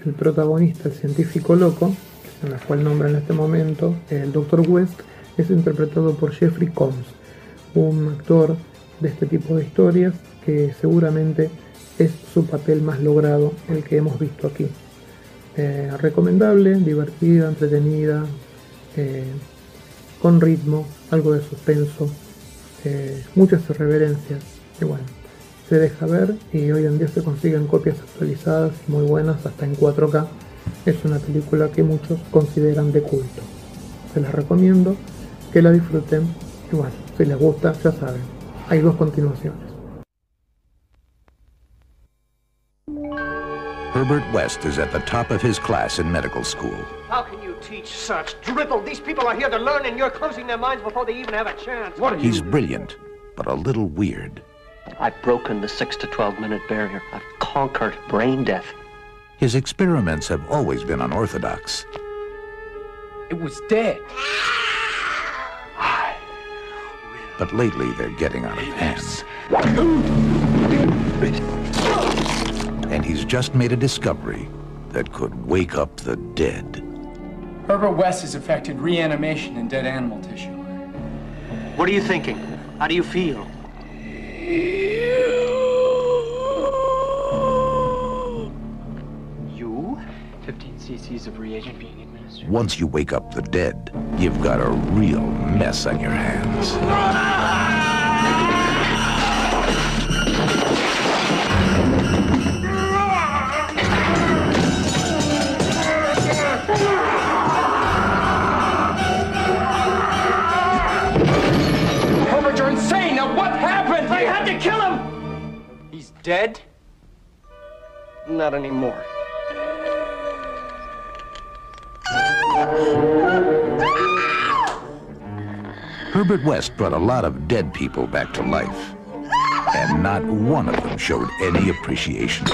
el protagonista, el científico loco, en la cual nombra en este momento, el Dr. West, es interpretado por Jeffrey Combs, un actor de este tipo de historias que seguramente es su papel más logrado, el que hemos visto aquí. Eh, recomendable, divertida, entretenida, eh, con ritmo, algo de suspenso, eh, muchas reverencias y bueno, se deja ver y hoy en día se consiguen copias actualizadas muy buenas hasta en 4K. Es una película que muchos consideran de culto. Se les recomiendo que la disfruten y bueno, si les gusta ya saben, hay dos continuaciones. Herbert West is at the top of his class in medical school. How can you teach such drivel? These people are here to learn and you're closing their minds before they even have a chance. What are He's brilliant, but a little weird. I've broken the 6 to 12 minute barrier. I've conquered brain death. His experiments have always been unorthodox. It was dead. But lately they're getting out of hand. And he's just made a discovery that could wake up the dead. Herbert West has affected reanimation in dead animal tissue. What are you thinking? How do you feel? You? 15 cc's of reagent being administered. Once you wake up the dead, you've got a real mess on your hands. Dead? Not anymore. Herbert West brought a lot of dead people back to life, and not one of them showed any appreciation.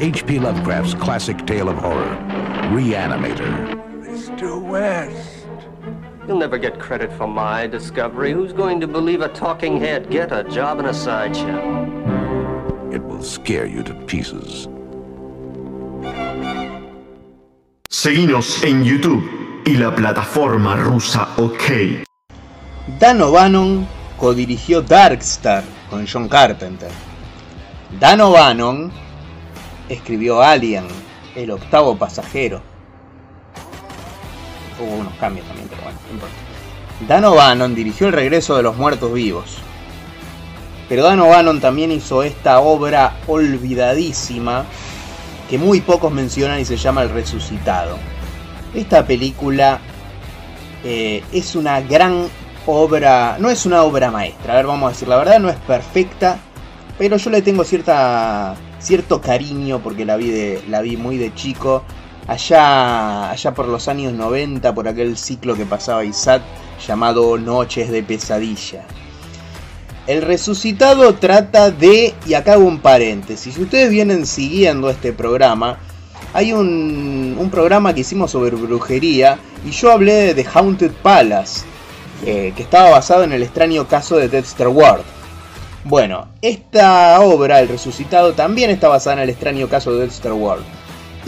H.P. Lovecraft's classic tale of horror, Reanimator. Never get credit for my discovery. Who's going to believe a talking head get a job in a sideshow? It will scare you to pieces. Seguinos en YouTube y la plataforma rusa OK. Dan O'Bannon codirigió Darkstar con John Carpenter. Dan O'Bannon escribió Alien, el octavo pasajero. Hubo unos cambios también, pero. Dan O'Bannon dirigió El regreso de los muertos vivos. Pero Dan O'Bannon también hizo esta obra olvidadísima que muy pocos mencionan y se llama El resucitado. Esta película eh, es una gran obra, no es una obra maestra, a ver, vamos a decir la verdad, no es perfecta, pero yo le tengo cierta cierto cariño porque la vi de la vi muy de chico, allá allá por los años 90 por aquel ciclo que pasaba ISAT llamado Noches de pesadilla. El resucitado trata de, y acá hago un paréntesis, si ustedes vienen siguiendo este programa, hay un, un programa que hicimos sobre brujería y yo hablé de The Haunted Palace, eh, que estaba basado en el extraño caso de Dexter Ward. Bueno, esta obra, El Resucitado, también está basada en el extraño caso de Dexter Ward.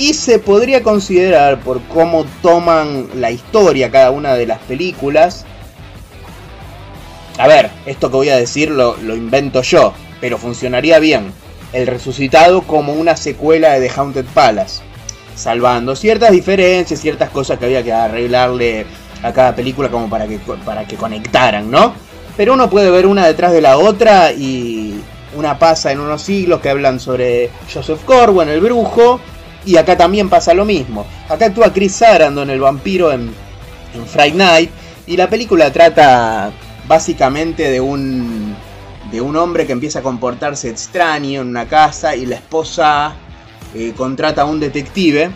Y se podría considerar por cómo toman la historia cada una de las películas. A ver, esto que voy a decir lo, lo invento yo, pero funcionaría bien. El Resucitado como una secuela de The Haunted Palace. Salvando ciertas diferencias, ciertas cosas que había que arreglarle a cada película como para que, para que conectaran, ¿no? Pero uno puede ver una detrás de la otra y una pasa en unos siglos que hablan sobre Joseph Corwin, el brujo, y acá también pasa lo mismo. Acá actúa Chris Sarandon, el vampiro, en, en Friday Night, y la película trata básicamente de un, de un hombre que empieza a comportarse extraño en una casa y la esposa eh, contrata a un detective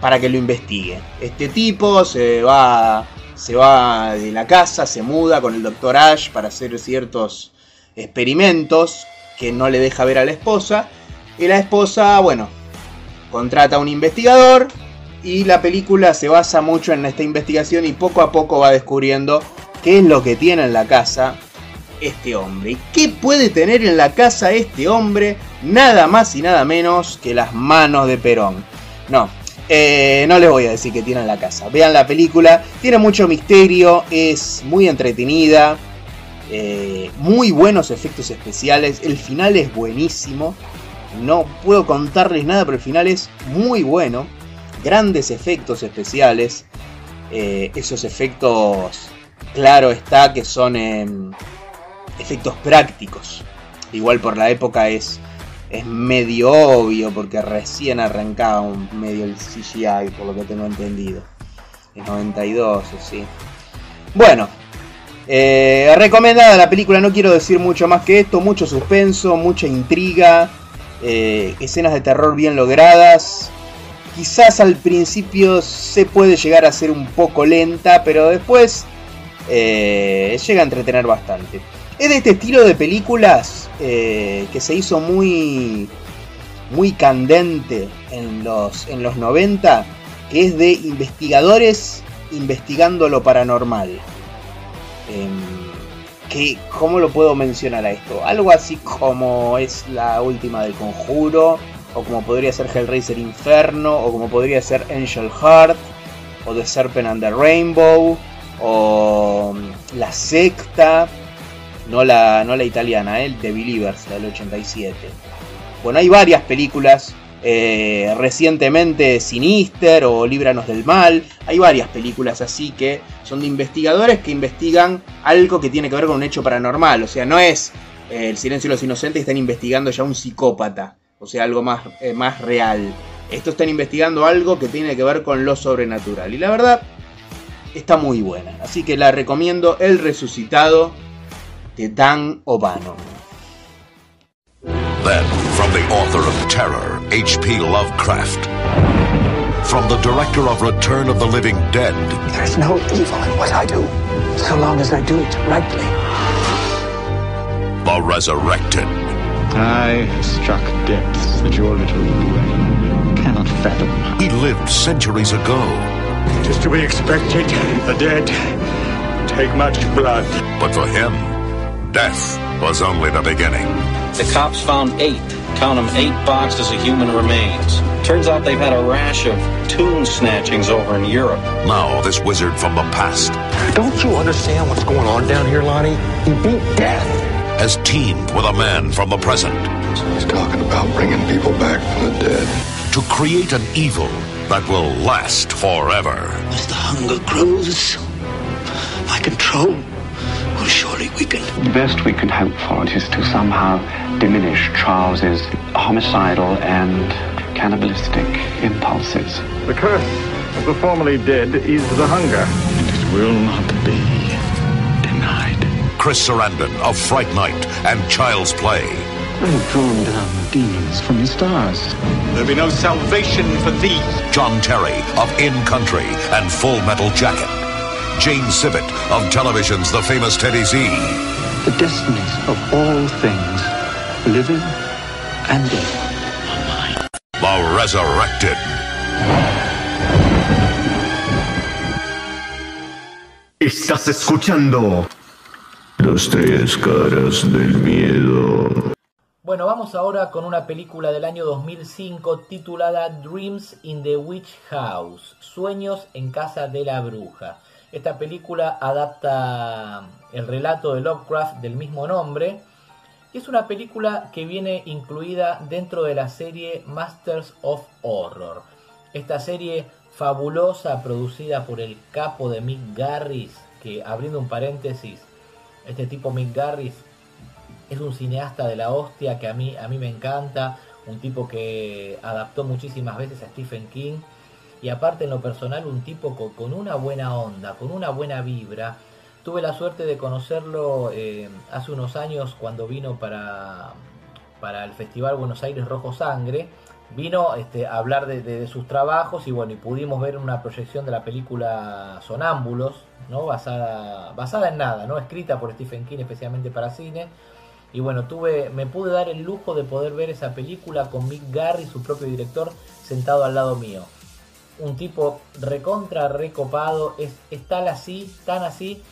para que lo investigue. Este tipo se va, se va de la casa, se muda con el doctor Ash para hacer ciertos experimentos que no le deja ver a la esposa. Y la esposa, bueno, contrata a un investigador y la película se basa mucho en esta investigación y poco a poco va descubriendo qué es lo que tiene en la casa este hombre. ¿Y qué puede tener en la casa este hombre? Nada más y nada menos que las manos de Perón. No, eh, no les voy a decir que tiene en la casa. Vean la película, tiene mucho misterio, es muy entretenida, eh, muy buenos efectos especiales, el final es buenísimo. No puedo contarles nada, pero el final es muy bueno. Grandes efectos especiales. Eh, esos efectos, claro está, que son em, efectos prácticos. Igual por la época es, es medio obvio porque recién arrancaba un medio el CGI, por lo que tengo entendido. Es 92, sí. Bueno, eh, recomendada la película, no quiero decir mucho más que esto. Mucho suspenso, mucha intriga, eh, escenas de terror bien logradas. Quizás al principio se puede llegar a ser un poco lenta, pero después eh, llega a entretener bastante. Es de este estilo de películas eh, que se hizo muy, muy candente en los, en los 90, que es de investigadores investigando lo paranormal. Em, que, ¿Cómo lo puedo mencionar a esto? Algo así como es la última del conjuro, o como podría ser Hellraiser Inferno, o como podría ser Angel Heart, o The Serpent and the Rainbow, o mm, La Secta, no la, no la italiana, el The Believers, del 87. Bueno, hay varias películas, eh, recientemente Sinister o Líbranos del Mal, hay varias películas así que son de investigadores que investigan algo que tiene que ver con un hecho paranormal, o sea, no es eh, El Silencio de los Inocentes, están investigando ya un psicópata, o sea, algo más, eh, más real. Estos están investigando algo que tiene que ver con lo sobrenatural. Y la verdad, está muy buena. Así que la recomiendo El Resucitado de Dan O'Bannon. Then, from the author of Terror, H.P. Lovecraft. From the director of Return of the Living Dead. There's no evil in what I do, so long as I do it rightly. The Resurrected. I have struck depths that your little brain cannot fathom. He lived centuries ago. It is to be expected. The dead take much blood. But for him, death was only the beginning. The cops found eight, count them, eight boxes of human remains. Turns out they've had a rash of tomb snatchings over in Europe. Now, this wizard from the past Don't you understand what's going on down here, Lonnie? He beat death. has teamed with a man from the present He's talking about bringing people back from the dead. to create an evil that will last forever. As the hunger grows, my control will surely weaken. The best we can hope for is to somehow diminish Charles's homicidal and cannibalistic impulses. The curse of the formerly dead is the hunger. And it will not be denied. Chris Sarandon of Fright Night and Child's Play. I've drawn down demons from the stars. There'll be no salvation for thee. John Terry of In Country and Full Metal Jacket. Jane Sibbett of television's The Famous Teddy Z. The destinies of all things, living and dead. The Resurrected. Estás escuchando Los Tres Caras del Miedo. Bueno, vamos ahora con una película del año 2005 titulada Dreams in the Witch House, Sueños en Casa de la Bruja. Esta película adapta el relato de Lovecraft del mismo nombre y es una película que viene incluida dentro de la serie Masters of Horror. Esta serie fabulosa producida por el capo de Mick Garris, que abriendo un paréntesis, este tipo Mick Garris es un cineasta de la hostia que a mí, a mí me encanta, un tipo que adaptó muchísimas veces a Stephen King y aparte en lo personal un tipo con, una buena onda, con una buena vibra. Tuve la suerte de conocerlo eh, hace unos años cuando vino para, para el Festival Buenos Aires Rojo Sangre. Vino este, a hablar de sus trabajos y bueno, y pudimos ver una proyección de la película Sonámbulos, ¿no? basada, basada en nada, ¿no? escrita por Stephen King especialmente para cine. Y bueno, tuve, me pude dar el lujo de poder ver esa película con Mick Garry, su propio director, sentado al lado mío. Un tipo recontra, recopado, es, tal así, tan así,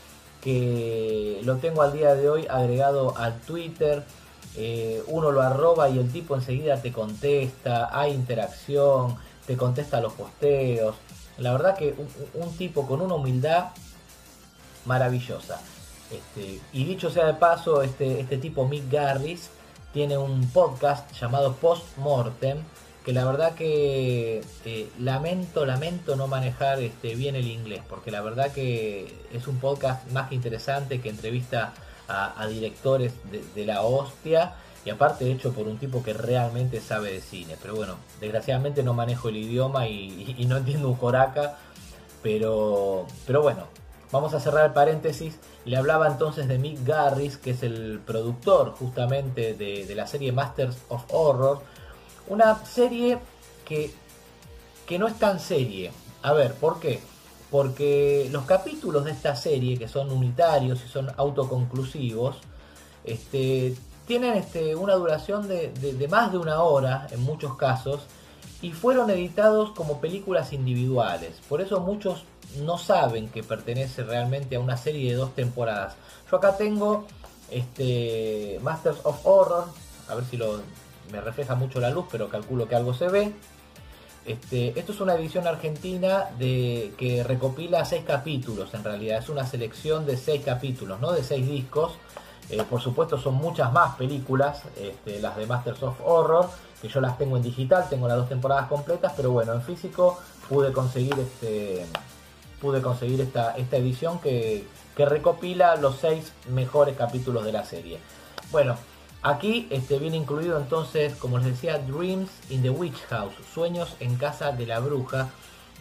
que lo tengo al día de hoy agregado al Twitter. eh, uno lo arroba y el tipo enseguida te contesta, hay interacción, te contesta los posteos. La verdad que un, un tipo con una humildad maravillosa. Este, y dicho sea de paso, este, este tipo Mick Garris tiene un podcast llamado Post Mortem, que la verdad que eh, lamento, lamento no manejar este, bien el inglés, porque la verdad que es un podcast más que interesante, que entrevista a, directores de, la hostia, y aparte hecho por un tipo que realmente sabe de cine. Pero bueno, desgraciadamente no manejo el idioma y, no entiendo un joraca, pero, pero bueno, vamos a cerrar el paréntesis. Le hablaba entonces de Mick Garris, que es el productor justamente de la serie Masters of Horror. Una serie que, que no es tan serie. A ver, ¿por qué? Porque los capítulos de esta serie, que son unitarios y son autoconclusivos, este, tienen este, una duración de, más de una hora en muchos casos y fueron editados como películas individuales. Por eso muchos no saben que pertenece realmente a una serie de dos temporadas. Yo acá tengo este Masters of Horror, a ver si lo me refleja mucho la luz, pero calculo que algo se ve. Este, esto es una edición argentina de que recopila seis capítulos en realidad, es una selección de seis capítulos, no de seis discos. Eh, por supuesto son muchas más películas, este, las de Masters of Horror, que yo las tengo en digital, tengo las dos temporadas completas, pero bueno, en físico pude conseguir este pude conseguir esta, esta edición que, que recopila los seis mejores capítulos de la serie. Bueno, aquí este, viene incluido entonces, como les decía, Dreams in the Witch House, Sueños en Casa de la Bruja,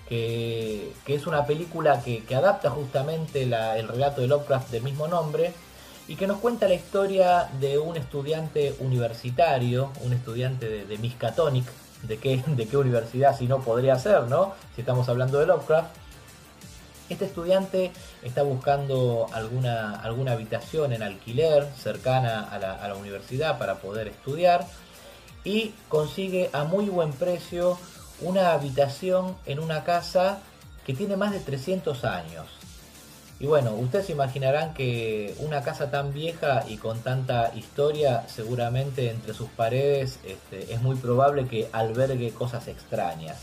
que, es una película que, adapta justamente el relato de Lovecraft del mismo nombre y que nos cuenta la historia de un estudiante universitario, un estudiante de, Miskatonic, de qué, de qué universidad si no podría ser, ¿no? Si estamos hablando de Lovecraft. Este estudiante está buscando alguna, alguna habitación en alquiler cercana a la, universidad para poder estudiar y consigue a muy buen precio una habitación en una casa que tiene más de 300 años. Y bueno, ustedes se imaginarán que una casa tan vieja y con tanta historia, seguramente entre sus paredes este, es muy probable que albergue cosas extrañas.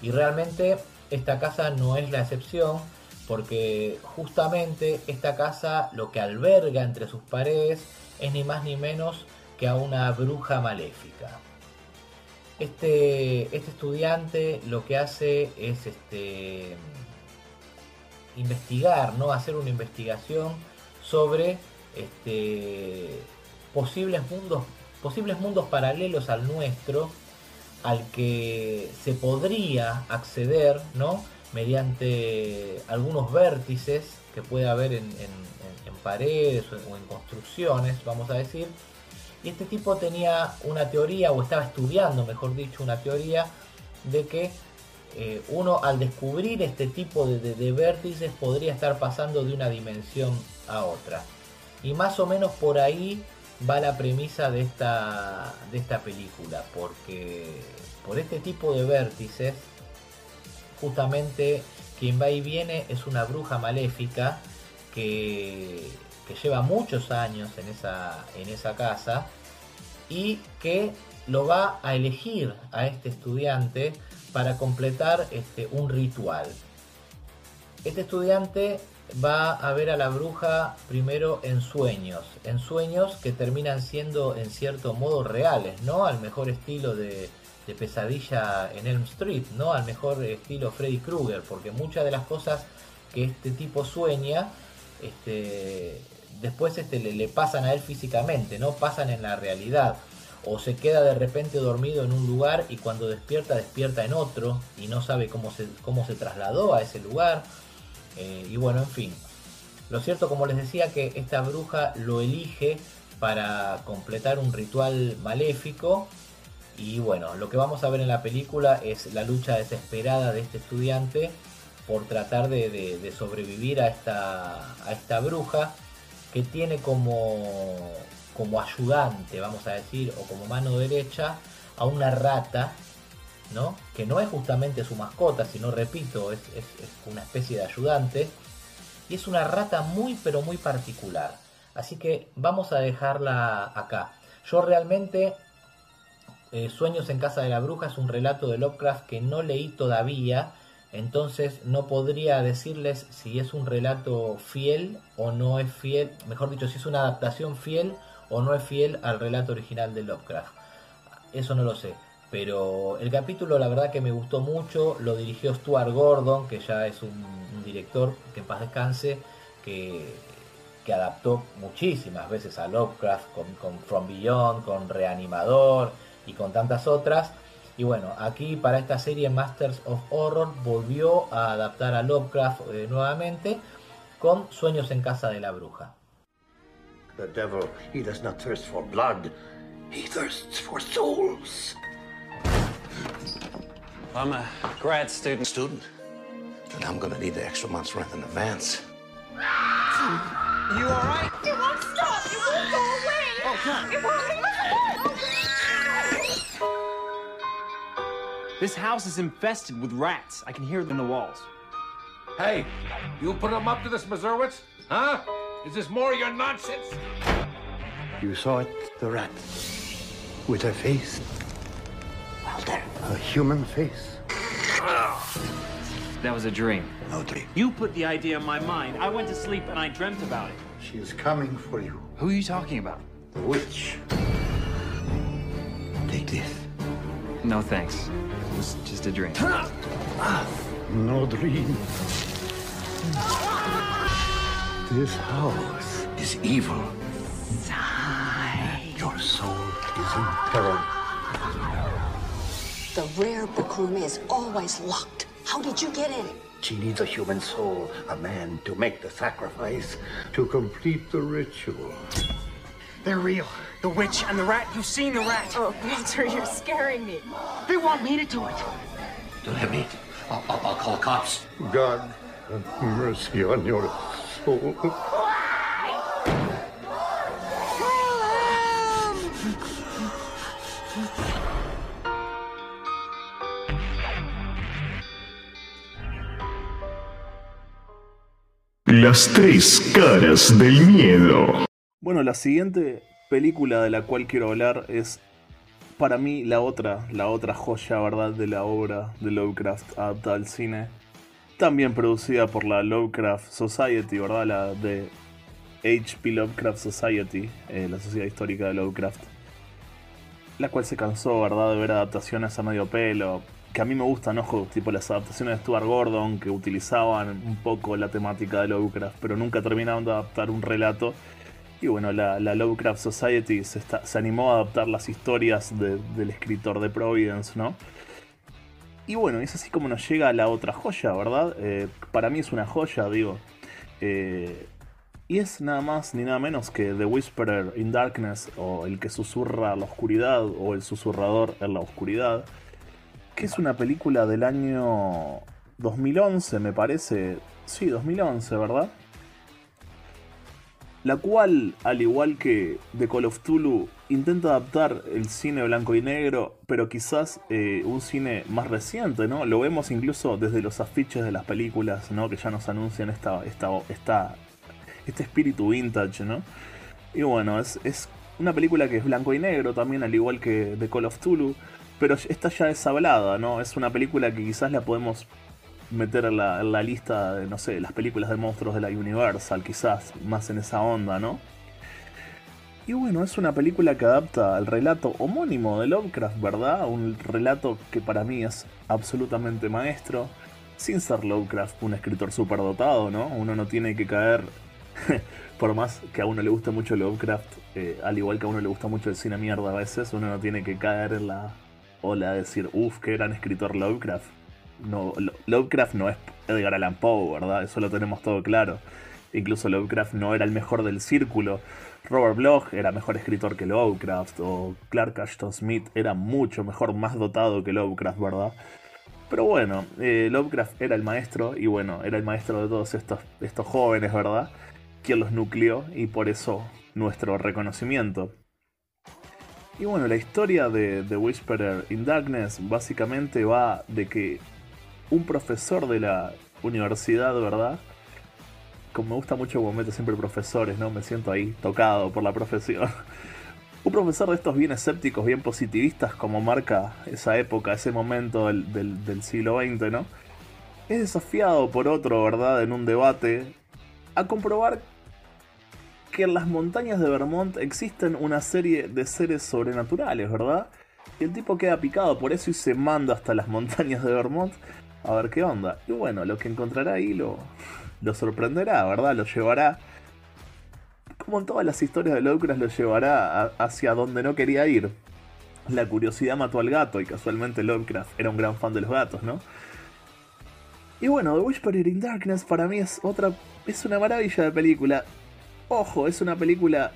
Y realmente esta casa no es la excepción, porque justamente esta casa lo que alberga entre sus paredes es ni más ni menos que a una bruja maléfica. Este, este estudiante lo que hace es este, investigar, ¿no? hacer una investigación sobre este, posibles, mundos, posibles mundos paralelos al nuestro, al que se podría acceder ¿no? mediante algunos vértices que puede haber en, en paredes o en construcciones, vamos a decir, y este tipo tenía una teoría, o estaba estudiando, mejor dicho, una teoría de que eh, uno al descubrir este tipo de, vértices podría estar pasando de una dimensión a otra. Y más o menos por ahí va la premisa de esta, de esta película, porque por este tipo de vértices, justamente quien va y viene es una bruja maléfica que que lleva muchos años en esa, en esa casa y que lo va a elegir a este estudiante para completar este, un ritual. Este estudiante va a ver a la bruja primero en sueños, en sueños que terminan siendo en cierto modo reales, ¿no? Al mejor estilo de, pesadilla en Elm Street, ¿no? Al mejor estilo Freddy Krueger, porque muchas de las cosas que este tipo sueña este, después este, le, pasan a él físicamente, ¿no? Pasan en la realidad. O se queda de repente dormido en un lugar y cuando despierta, despierta en otro y no sabe cómo se, cómo se trasladó a ese lugar. Eh, y bueno, en fin. Lo cierto, como les decía, que esta bruja lo elige para completar un ritual maléfico. Y bueno, lo que vamos a ver en la película es la lucha desesperada de este estudiante por tratar de, sobrevivir a esta, a esta bruja que tiene como, como ayudante, vamos a decir, o como mano derecha, a una rata, ¿no? Que no es justamente su mascota, sino, repito, es, una especie de ayudante. Y es una rata muy, pero muy particular. Así que vamos a dejarla acá. Yo realmente eh, Sueños en Casa de la Bruja es un relato de Lovecraft que no leí todavía entonces no podría decirles si es un relato fiel o no es fiel, mejor dicho, si es una adaptación fiel o no es fiel al relato original de Lovecraft. Eso no lo sé. Pero el capítulo la verdad que me gustó mucho, lo dirigió Stuart Gordon, que ya es un, director que en paz descanse, que, que, adaptó muchísimas veces a Lovecraft con, From Beyond, con Reanimador y con tantas otras. Y bueno, aquí para esta serie Masters of Horror volvió a adaptar a Lovecraft eh, nuevamente con Sueños en casa de la bruja. I'm a grad student. Student? Then I'm gonna need the extra month's rent in advance. You alright? It won't stop! It won't go away! Oh, God. It won't... This house is infested with rats. I can hear them in the walls. Hey, you put them up to this, Mazurwitz? Huh? Is this more of your nonsense? You saw it, the rat. With a face. Walter. A human face. That was a dream. No dream. You put the idea in my mind. I went to sleep and I dreamt about it. She is coming for you. Who are you talking about? The witch. Take this. No thanks. It was just a dream. No dream. This house is evil. Sigh. Your soul is in peril. The rare book room is always locked. How did you get in? She needs a human soul, a man to make the sacrifice, to complete the ritual. They're real. The witch and the rat. You've seen the rat. Oh, Walter, you're scaring me. They want me to do it. Don't let me. I'll, I'll, I'll call cops. God have mercy on your soul. Las tres caras del miedo. Bueno, la siguiente película de la cual quiero hablar es para mí la otra, la otra joya, ¿verdad? De la obra de Lovecraft adaptada al cine. También producida por la Lovecraft Society, ¿verdad? La de H.P. Lovecraft Society, eh, la sociedad histórica de Lovecraft. La cual se cansó, ¿verdad? De ver adaptaciones a medio pelo. Que a mí me gustan, ojo, tipo las adaptaciones de Stuart Gordon, que utilizaban un poco la temática de Lovecraft, pero nunca terminaron de adaptar un relato y bueno, la, Lovecraft Society se, animó a adaptar las historias del escritor de Providence, ¿no? Y bueno, es así como nos llega la otra joya, ¿verdad? Eh, para mí es una joya, digo. Eh, y es nada más ni nada menos que The Whisperer in Darkness, o El que susurra la oscuridad, o El susurrador en la oscuridad, que es una película del año 2011, me parece. Sí, 2011, ¿verdad? la cual, al igual que The Call of Tulu, intenta adaptar el cine blanco y negro, pero quizás eh, un cine más reciente, ¿no? Lo vemos incluso desde los afiches de las películas, ¿no? Que ya nos anuncian esta, esta, esta, este espíritu vintage, ¿no? Y bueno, es, es una película que es blanco y negro también, al igual que The Call of Tulu, pero esta ya es hablada, ¿no? Es una película que quizás la podemos meter en la, lista de, no sé, las películas de monstruos de la Universal, quizás más en esa onda, ¿no? Y bueno, es una película que adapta al relato homónimo de Lovecraft, ¿verdad? Un relato que para mí es absolutamente maestro, sin ser Lovecraft un escritor superdotado, ¿no? Uno no tiene que caer, por más que a uno le guste mucho Lovecraft, eh, al igual que a uno le gusta mucho el cine mierda a veces, uno no tiene que caer en la ola de decir, uff, qué gran escritor Lovecraft no, Lovecraft no es Edgar Allan Poe, ¿verdad? Eso lo tenemos todo claro. Incluso Lovecraft no era el mejor del círculo. Robert Bloch era mejor escritor que Lovecraft. O Clark Ashton Smith era mucho mejor, más dotado que Lovecraft, ¿verdad? Pero bueno, eh, Lovecraft era el maestro. Y bueno, era el maestro de todos estos, estos jóvenes, ¿verdad? Quien los nucleó. Y por eso nuestro reconocimiento. Y bueno, la historia de The Whisperer in Darkness básicamente va de que un profesor de la universidad, ¿verdad? Como me gusta mucho como mete siempre profesores, ¿no? Me siento ahí tocado por la profesión. un profesor de estos bien escépticos, bien positivistas, como marca esa época, ese momento del, siglo XX, ¿no? Es desafiado por otro, ¿verdad? En un debate a comprobar que en las montañas de Vermont existen una serie de seres sobrenaturales, ¿verdad? Y el tipo queda picado por eso y se manda hasta las montañas de Vermont a ver qué onda. Y bueno, lo que encontrará ahí lo, lo sorprenderá, ¿verdad? Lo llevará, como en todas las historias de Lovecraft, lo llevará hacia donde no quería ir. La curiosidad mató al gato y casualmente Lovecraft era un gran fan de los gatos, ¿no? Y bueno, The Whisperer in Darkness para mí es otra, es una maravilla de película. Ojo, es una película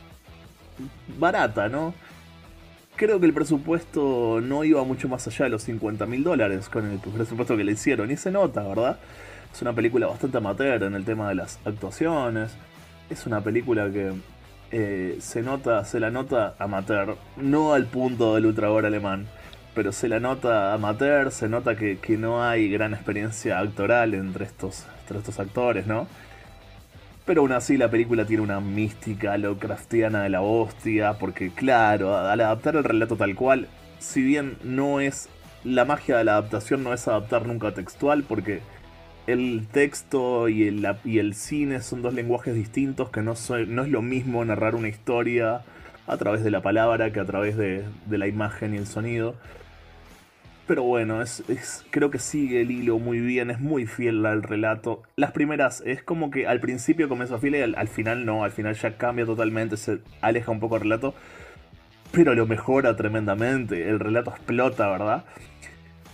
barata, ¿no? creo que el presupuesto no iba mucho más allá de los 50 mil dólares con el presupuesto que le hicieron. Y se nota, ¿verdad? Es una película bastante amateur en el tema de las actuaciones. Es una película que eh, se nota, se la nota amateur. No al punto del ultragor alemán. Pero se la nota amateur, se nota que, que no hay gran experiencia actoral entre estos, entre estos actores, ¿no? Pero aún así la película tiene una mística Lovecraftiana de la hostia, porque claro, al adaptar el relato tal cual, si bien no es... La magia de la adaptación no es adaptar nunca textual, porque el texto y el, cine son dos lenguajes distintos, que no, es lo mismo narrar una historia a través de la palabra que a través de la imagen y el sonido. Pero bueno, es, creo que sigue el hilo muy bien, es muy fiel al relato. Las primeras, es como que al principio comenzó fiel y al, final no, al final ya cambia totalmente, se aleja un poco el relato, pero lo mejora tremendamente, el relato explota, ¿verdad?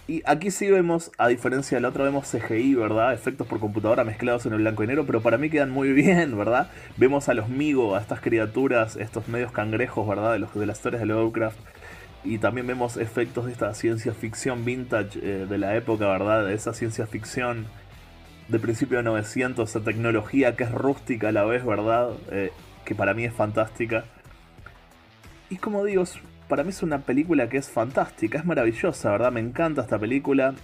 Y aquí sí vemos, a diferencia del otro, vemos CGI, ¿verdad? Efectos por computadora mezclados en el blanco y negro, pero para mí quedan muy bien, ¿verdad? Vemos a los Migo, a estas criaturas, estos medios cangrejos, ¿verdad? De, los, de las historias de Lovecraft. Y también vemos efectos de esta ciencia ficción vintage eh, de la época, ¿verdad? De esa ciencia ficción de principio de 900, esa tecnología que es rústica a la vez, ¿verdad? Eh, que para mí es fantástica. Y como digo, para mí es una película que es fantástica, es maravillosa, ¿verdad? Me encanta esta película.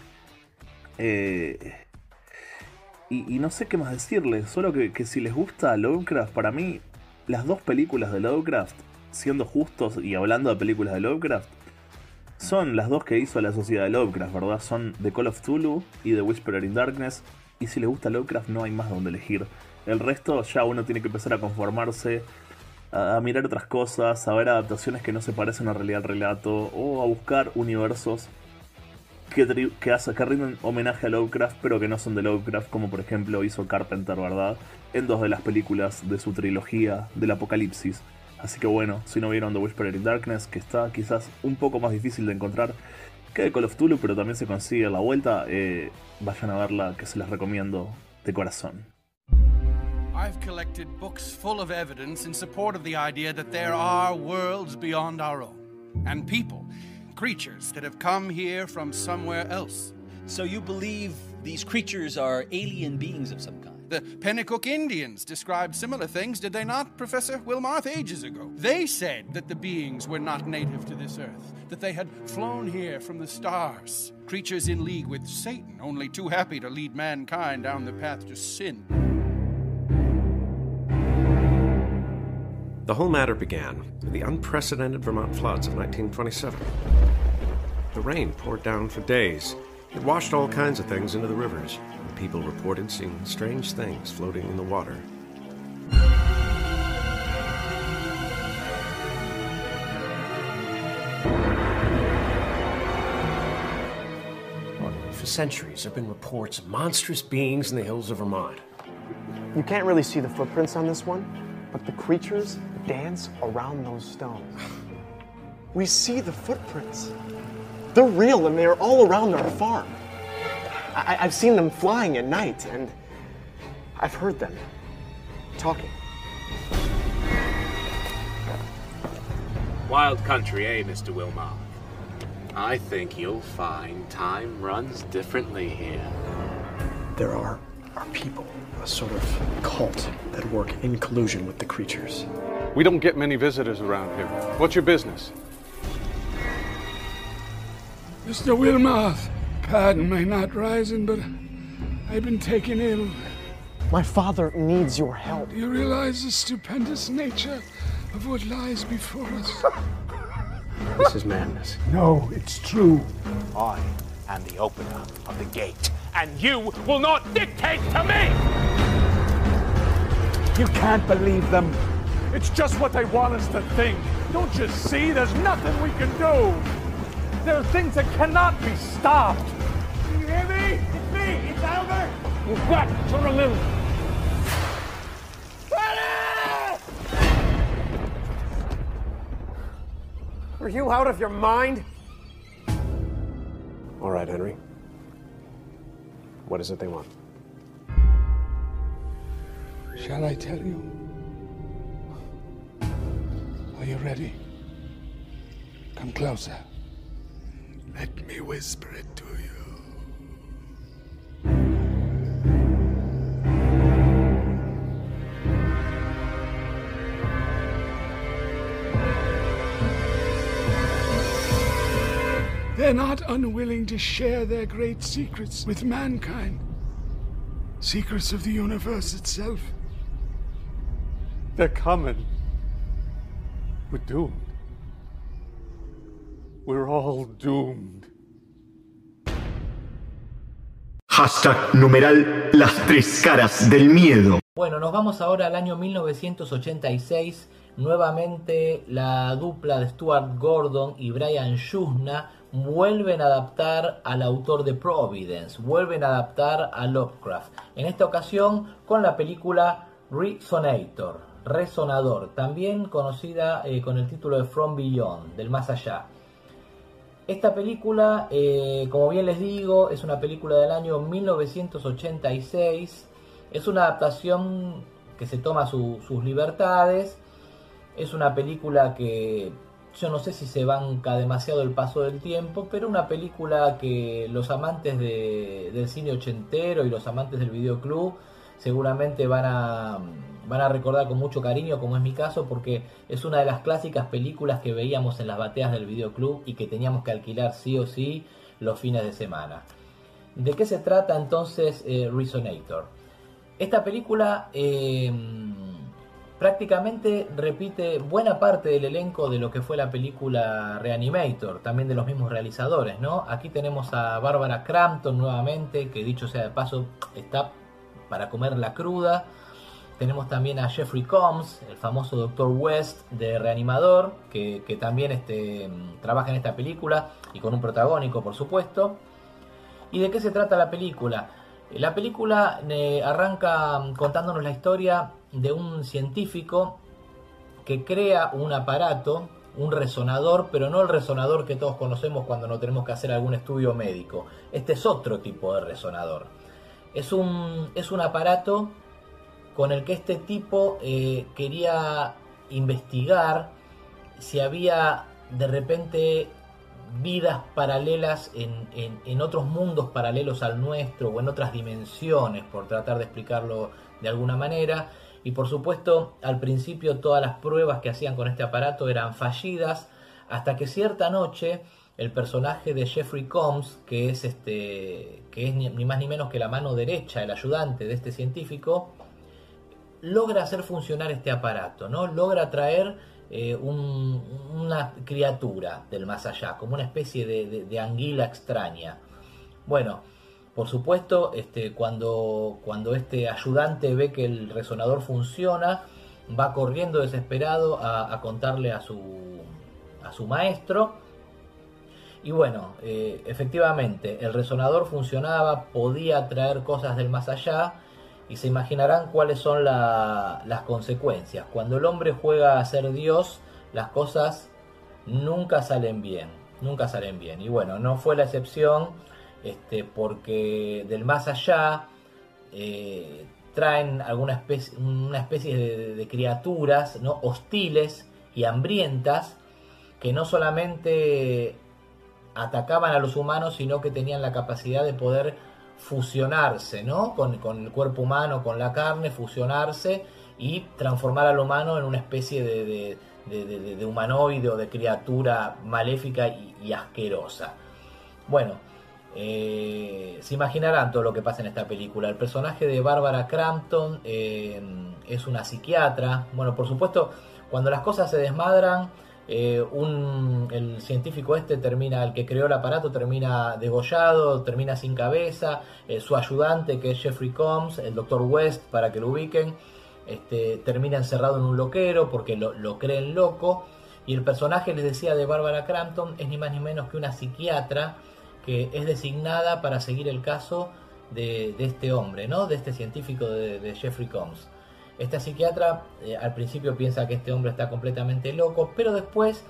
Eh, y, no sé qué más decirles, solo que, que, si les gusta Lovecraft, para mí las dos películas de Lovecraft, siendo justos y hablando de películas de Lovecraft, son las dos que hizo la sociedad de Lovecraft, ¿verdad? Son The Call of Tulu y The Whisperer in Darkness. Y si les gusta Lovecraft no hay más donde elegir. El resto ya uno tiene que empezar a conformarse a, mirar otras cosas, a ver adaptaciones que no se parecen a realidad al relato, o a buscar universos que, hace, que rinden homenaje a Lovecraft, pero que no son de Lovecraft, como por ejemplo hizo Carpenter, ¿verdad? En dos de las películas de su trilogía del Apocalipsis. Así que bueno, si no vieron The Whisperer in Darkness, que está quizás un poco más difícil de encontrar que de Call of Tulu, pero también se consigue a la vuelta, eh, vayan a verla, que se las recomiendo de corazón. I've collected books full of evidence in support of the idea that there are worlds beyond our own, and people, creatures that have come here from somewhere else. So you believe these creatures are alien beings of some kind? The Pennacook Indians described similar things, did they not, Professor Wilmarth, ages ago? They said that the beings were not native to this earth, that they had flown here from the stars, creatures in league with Satan, only too happy to lead mankind down the path to sin. The whole matter began with the unprecedented Vermont floods of 1927. The rain poured down for days. It washed all kinds of things into the rivers, people reported seeing strange things floating in the water. For centuries, there have been reports of monstrous beings in the hills of Vermont. You can't really see the footprints on this one, but the creatures dance around those stones. We see the footprints. They're real and they're all around our farm. I- have seen them flying at night and I've heard them talking. Wild country, eh, Mr. Wilmot? I think you'll find time runs differently here. There are, are people, a sort of cult that work in collusion with the creatures. We don't get many visitors around here. What's your business? Mr. Wilmarth, pardon my not rising, but I've been taken ill. My father needs your help. Do you realize the stupendous nature of what lies before us? This is madness. No, it's true. I am the opener of the gate, and you will not dictate to me! You can't believe them. It's just what they want us to think. Don't you see? There's nothing we can do. There are things that cannot be stopped. Can you hear me? It's me. It's Albert. You've got to remember. Are you out of your mind? All right, Henry. What is it they want? Shall I tell you? Are you ready? Come closer. Let me whisper it to you. They're not unwilling to share their great secrets with mankind. Secrets of the universe itself. They're coming. We're doomed. We're all doomed. Hashtag numeral las tres caras del miedo. Bueno, nos vamos ahora al año 1986. Nuevamente la dupla de Stuart Gordon y Brian Shusna vuelven a adaptar al autor de Providence, vuelven a adaptar a Lovecraft. En esta ocasión con la película Resonator, Resonador, también conocida eh, con el título de From Beyond, del más allá. Esta película, eh, como bien les digo, es una película del año 1986. Es una adaptación que se toma su- sus libertades. Es una película que yo no sé si se banca demasiado el paso del tiempo, pero una película que los amantes de- del cine ochentero y los amantes del videoclub seguramente van a, van a recordar con mucho cariño, como es mi caso, porque es una de las clásicas películas que veíamos en las bateas del videoclub y que teníamos que alquilar sí o sí los fines de semana. ¿De qué se trata entonces eh, Resonator? Esta película eh, prácticamente repite buena parte del elenco de lo que fue la película Reanimator, también de los mismos realizadores, ¿no? Aquí tenemos a Barbara Crampton nuevamente, que dicho sea de paso está para comer la cruda. Tenemos también a Jeffrey Combs, el famoso Dr. West de Reanimador, que, también este, trabaja en esta película y con un protagónico, por supuesto. ¿Y de qué se trata la película? La película eh, arranca contándonos la historia de un científico que crea un aparato, un resonador, pero no el resonador que todos conocemos cuando no tenemos que hacer algún estudio médico. Este es otro tipo de resonador. Es un, es un aparato con el que este tipo eh, quería investigar si había de repente vidas paralelas en, en- otros mundos paralelos al nuestro o en otras dimensiones, por tratar de explicarlo de alguna manera. Y por supuesto, al principio todas las pruebas que hacían con este aparato eran fallidas, hasta que cierta noche el personaje de Jeffrey Combs, que es este, que es ni más ni menos que la mano derecha, el ayudante de este científico, logra hacer funcionar este aparato, ¿no? Logra traer eh, un- una criatura del más allá, como una especie de, anguila extraña. Bueno, por supuesto, este, cuando, cuando este ayudante ve que el resonador funciona, va corriendo desesperado a, a contarle a su, a su maestro. Y bueno, eh, efectivamente, el resonador funcionaba, podía traer cosas del más allá, y se imaginarán cuáles son la- las consecuencias. Cuando el hombre juega a ser Dios, las cosas nunca salen bien, nunca salen bien. Y bueno, no fue la excepción, este, porque del más allá eh, traen alguna especie, una especie de, de criaturas ¿no? hostiles y hambrientas que no solamente atacaban a los humanos, sino que tenían la capacidad de poder fusionarse, ¿no? Con, el cuerpo humano, con la carne, fusionarse y transformar al humano en una especie de, de- de- de- de- de humanoide o de criatura maléfica y, asquerosa. Bueno, eh, se imaginarán todo lo que pasa en esta película. El personaje de Barbara Crampton eh, es una psiquiatra. Bueno, por supuesto, cuando las cosas se desmadran, eh, un- el científico este termina, el que creó el aparato termina degollado, termina sin cabeza. eh, su ayudante, que es Jeffrey Combs, el Dr. West, para que lo ubiquen, este, termina encerrado en un loquero porque lo, creen loco. Y el personaje, les decía, de Barbara Crampton es ni más ni menos que una psiquiatra que es designada para seguir el caso de, de este hombre, ¿no? De este científico de, de Jeffrey Combs. Esta psiquiatra eh, al principio piensa que este hombre está completamente loco, pero después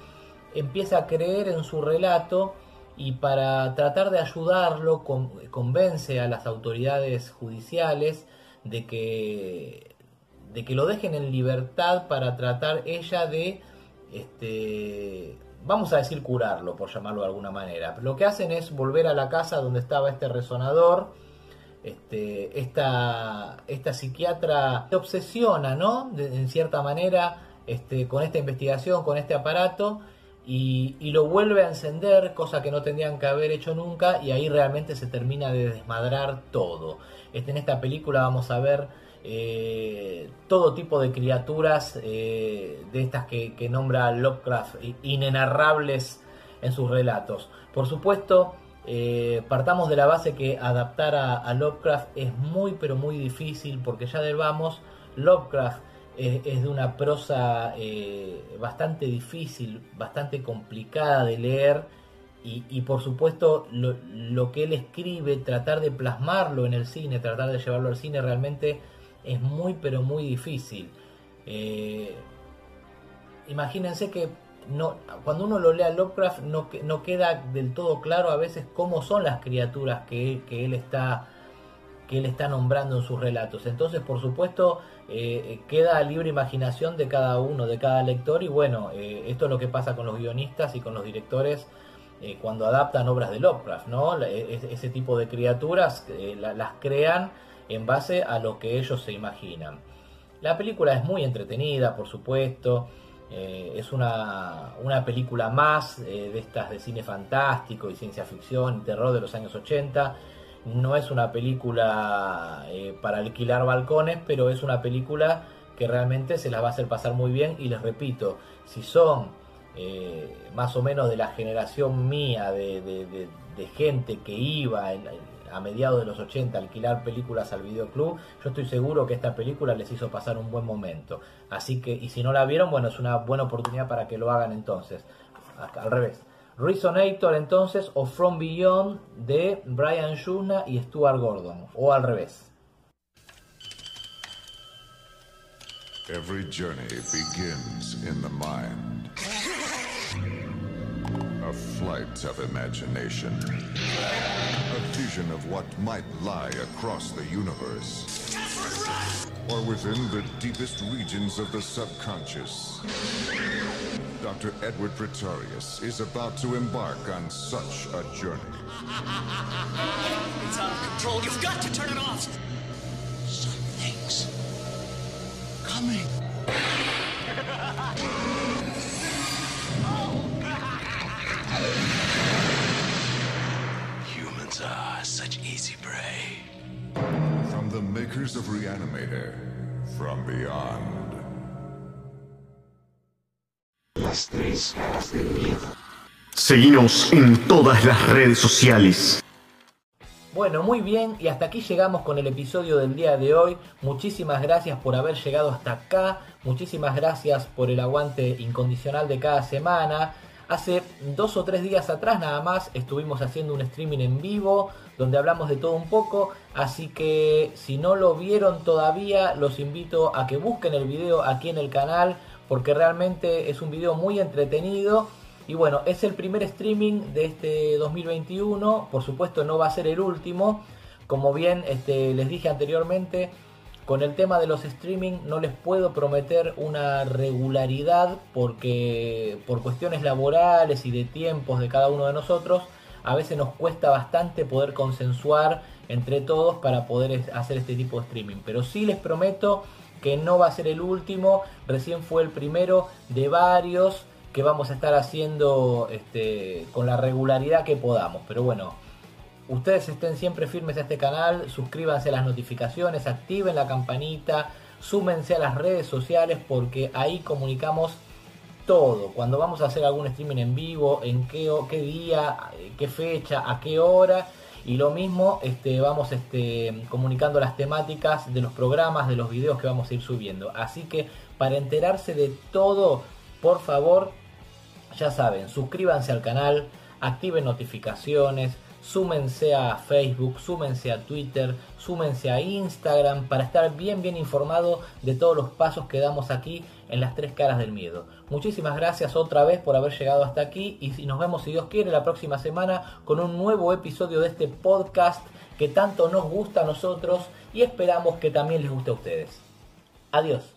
empieza a creer en su relato y para tratar de ayudarlo con- convence a las autoridades judiciales de que, de que lo dejen en libertad para tratar ella de, este, vamos a decir curarlo, por llamarlo de alguna manera. Lo que hacen es volver a la casa donde estaba este resonador, este, esta, esta psiquiatra se obsesiona, ¿no? En cierta manera, este, con esta investigación, con este aparato, y, lo vuelve a encender, cosa que no tendrían que haber hecho nunca, y ahí realmente se termina de desmadrar todo. Este, en esta película vamos a ver eh, todo tipo de criaturas eh, de estas que, nombra Lovecraft, inenarrables en sus relatos. Por supuesto, eh, partamos de la base que adaptar a, Lovecraft es muy pero muy difícil porque ya del vamos, Lovecraft es, de una prosa eh, bastante difícil, bastante complicada de leer y, por supuesto lo, lo que él escribe, tratar de plasmarlo en el cine, tratar de llevarlo al cine realmente es muy pero muy difícil. Eh, imagínense que no, cuando uno lo lee a Lovecraft no, no queda del todo claro a veces cómo son las criaturas que, él está que él está nombrando en sus relatos. Entonces, por supuesto, eh, queda libre imaginación de cada uno, de cada lector, y bueno, eh, esto es lo que pasa con los guionistas y con los directores eh, cuando adaptan obras de Lovecraft, ¿no? E, ese tipo de criaturas las crean en base a lo que ellos se imaginan. La película es muy entretenida, por supuesto. Es una, una, película más de estas de cine fantástico y ciencia ficción y terror de los años 80 no es una película eh, para alquilar balcones, pero es una película que realmente se las va a hacer pasar muy bien. Y les repito, si son eh, más o menos de la generación mía de, gente que iba a mediados de los 80 a alquilar películas al videoclub, yo estoy seguro que esta película les hizo pasar un buen momento. Así que, y si no la vieron, bueno, es una buena oportunidad para que lo hagan entonces. Al revés. Resonator entonces o From Beyond de Brian Yuna y Stuart Gordon o al revés. Every journey begins in the mind. A flight of imagination. A vision of what might lie across the universe. Or within the deepest regions of the subconscious. Dr. Edward Pretorius is about to embark on such a journey. It's out of control. You've got to turn it off. Something's coming. Humans are such easy prey. From the makers of Reanimator, from beyond. Seguimos en todas las redes sociales. Bueno, muy bien, y hasta aquí llegamos con el episodio del día de hoy. Muchísimas gracias por haber llegado hasta acá, muchísimas gracias por el aguante incondicional de cada semana. Hace dos o tres días atrás nada más estuvimos haciendo un streaming en vivo donde hablamos de todo un poco, así que si no lo vieron todavía los invito a que busquen el video aquí en el canal porque realmente es un video muy entretenido. Y bueno, es el primer streaming de este 2021, por supuesto no va a ser el último. Como bien este, les dije anteriormente, con el tema de los streaming no les puedo prometer una regularidad porque por cuestiones laborales y de tiempos de cada uno de nosotros, a veces nos cuesta bastante poder consensuar entre todos para poder hacer este tipo de streaming. Pero sí les prometo que no va a ser el último, recién fue el primero de varios que vamos a estar haciendo este, con la regularidad que podamos. Pero bueno, ustedes estén siempre firmes a este canal, suscríbanse a las notificaciones, activen la campanita, súmense a las redes sociales porque ahí comunicamos todo. Cuando vamos a hacer algún streaming en vivo, en qué, qué día, qué fecha, a qué hora y lo mismo, este, vamos este, comunicando las temáticas de los programas, de los videos que vamos a ir subiendo. Así que para enterarse de todo, por favor, ya saben, suscríbanse al canal, activen notificaciones, súmense a Facebook, súmense a Twitter, súmense a Instagram para estar bien bien informado de todos los pasos que damos aquí en las tres caras del miedo. Muchísimas gracias otra vez por haber llegado hasta aquí y nos vemos si Dios quiere la próxima semana con un nuevo episodio de este podcast que tanto nos gusta a nosotros y esperamos que también les guste a ustedes. Adiós.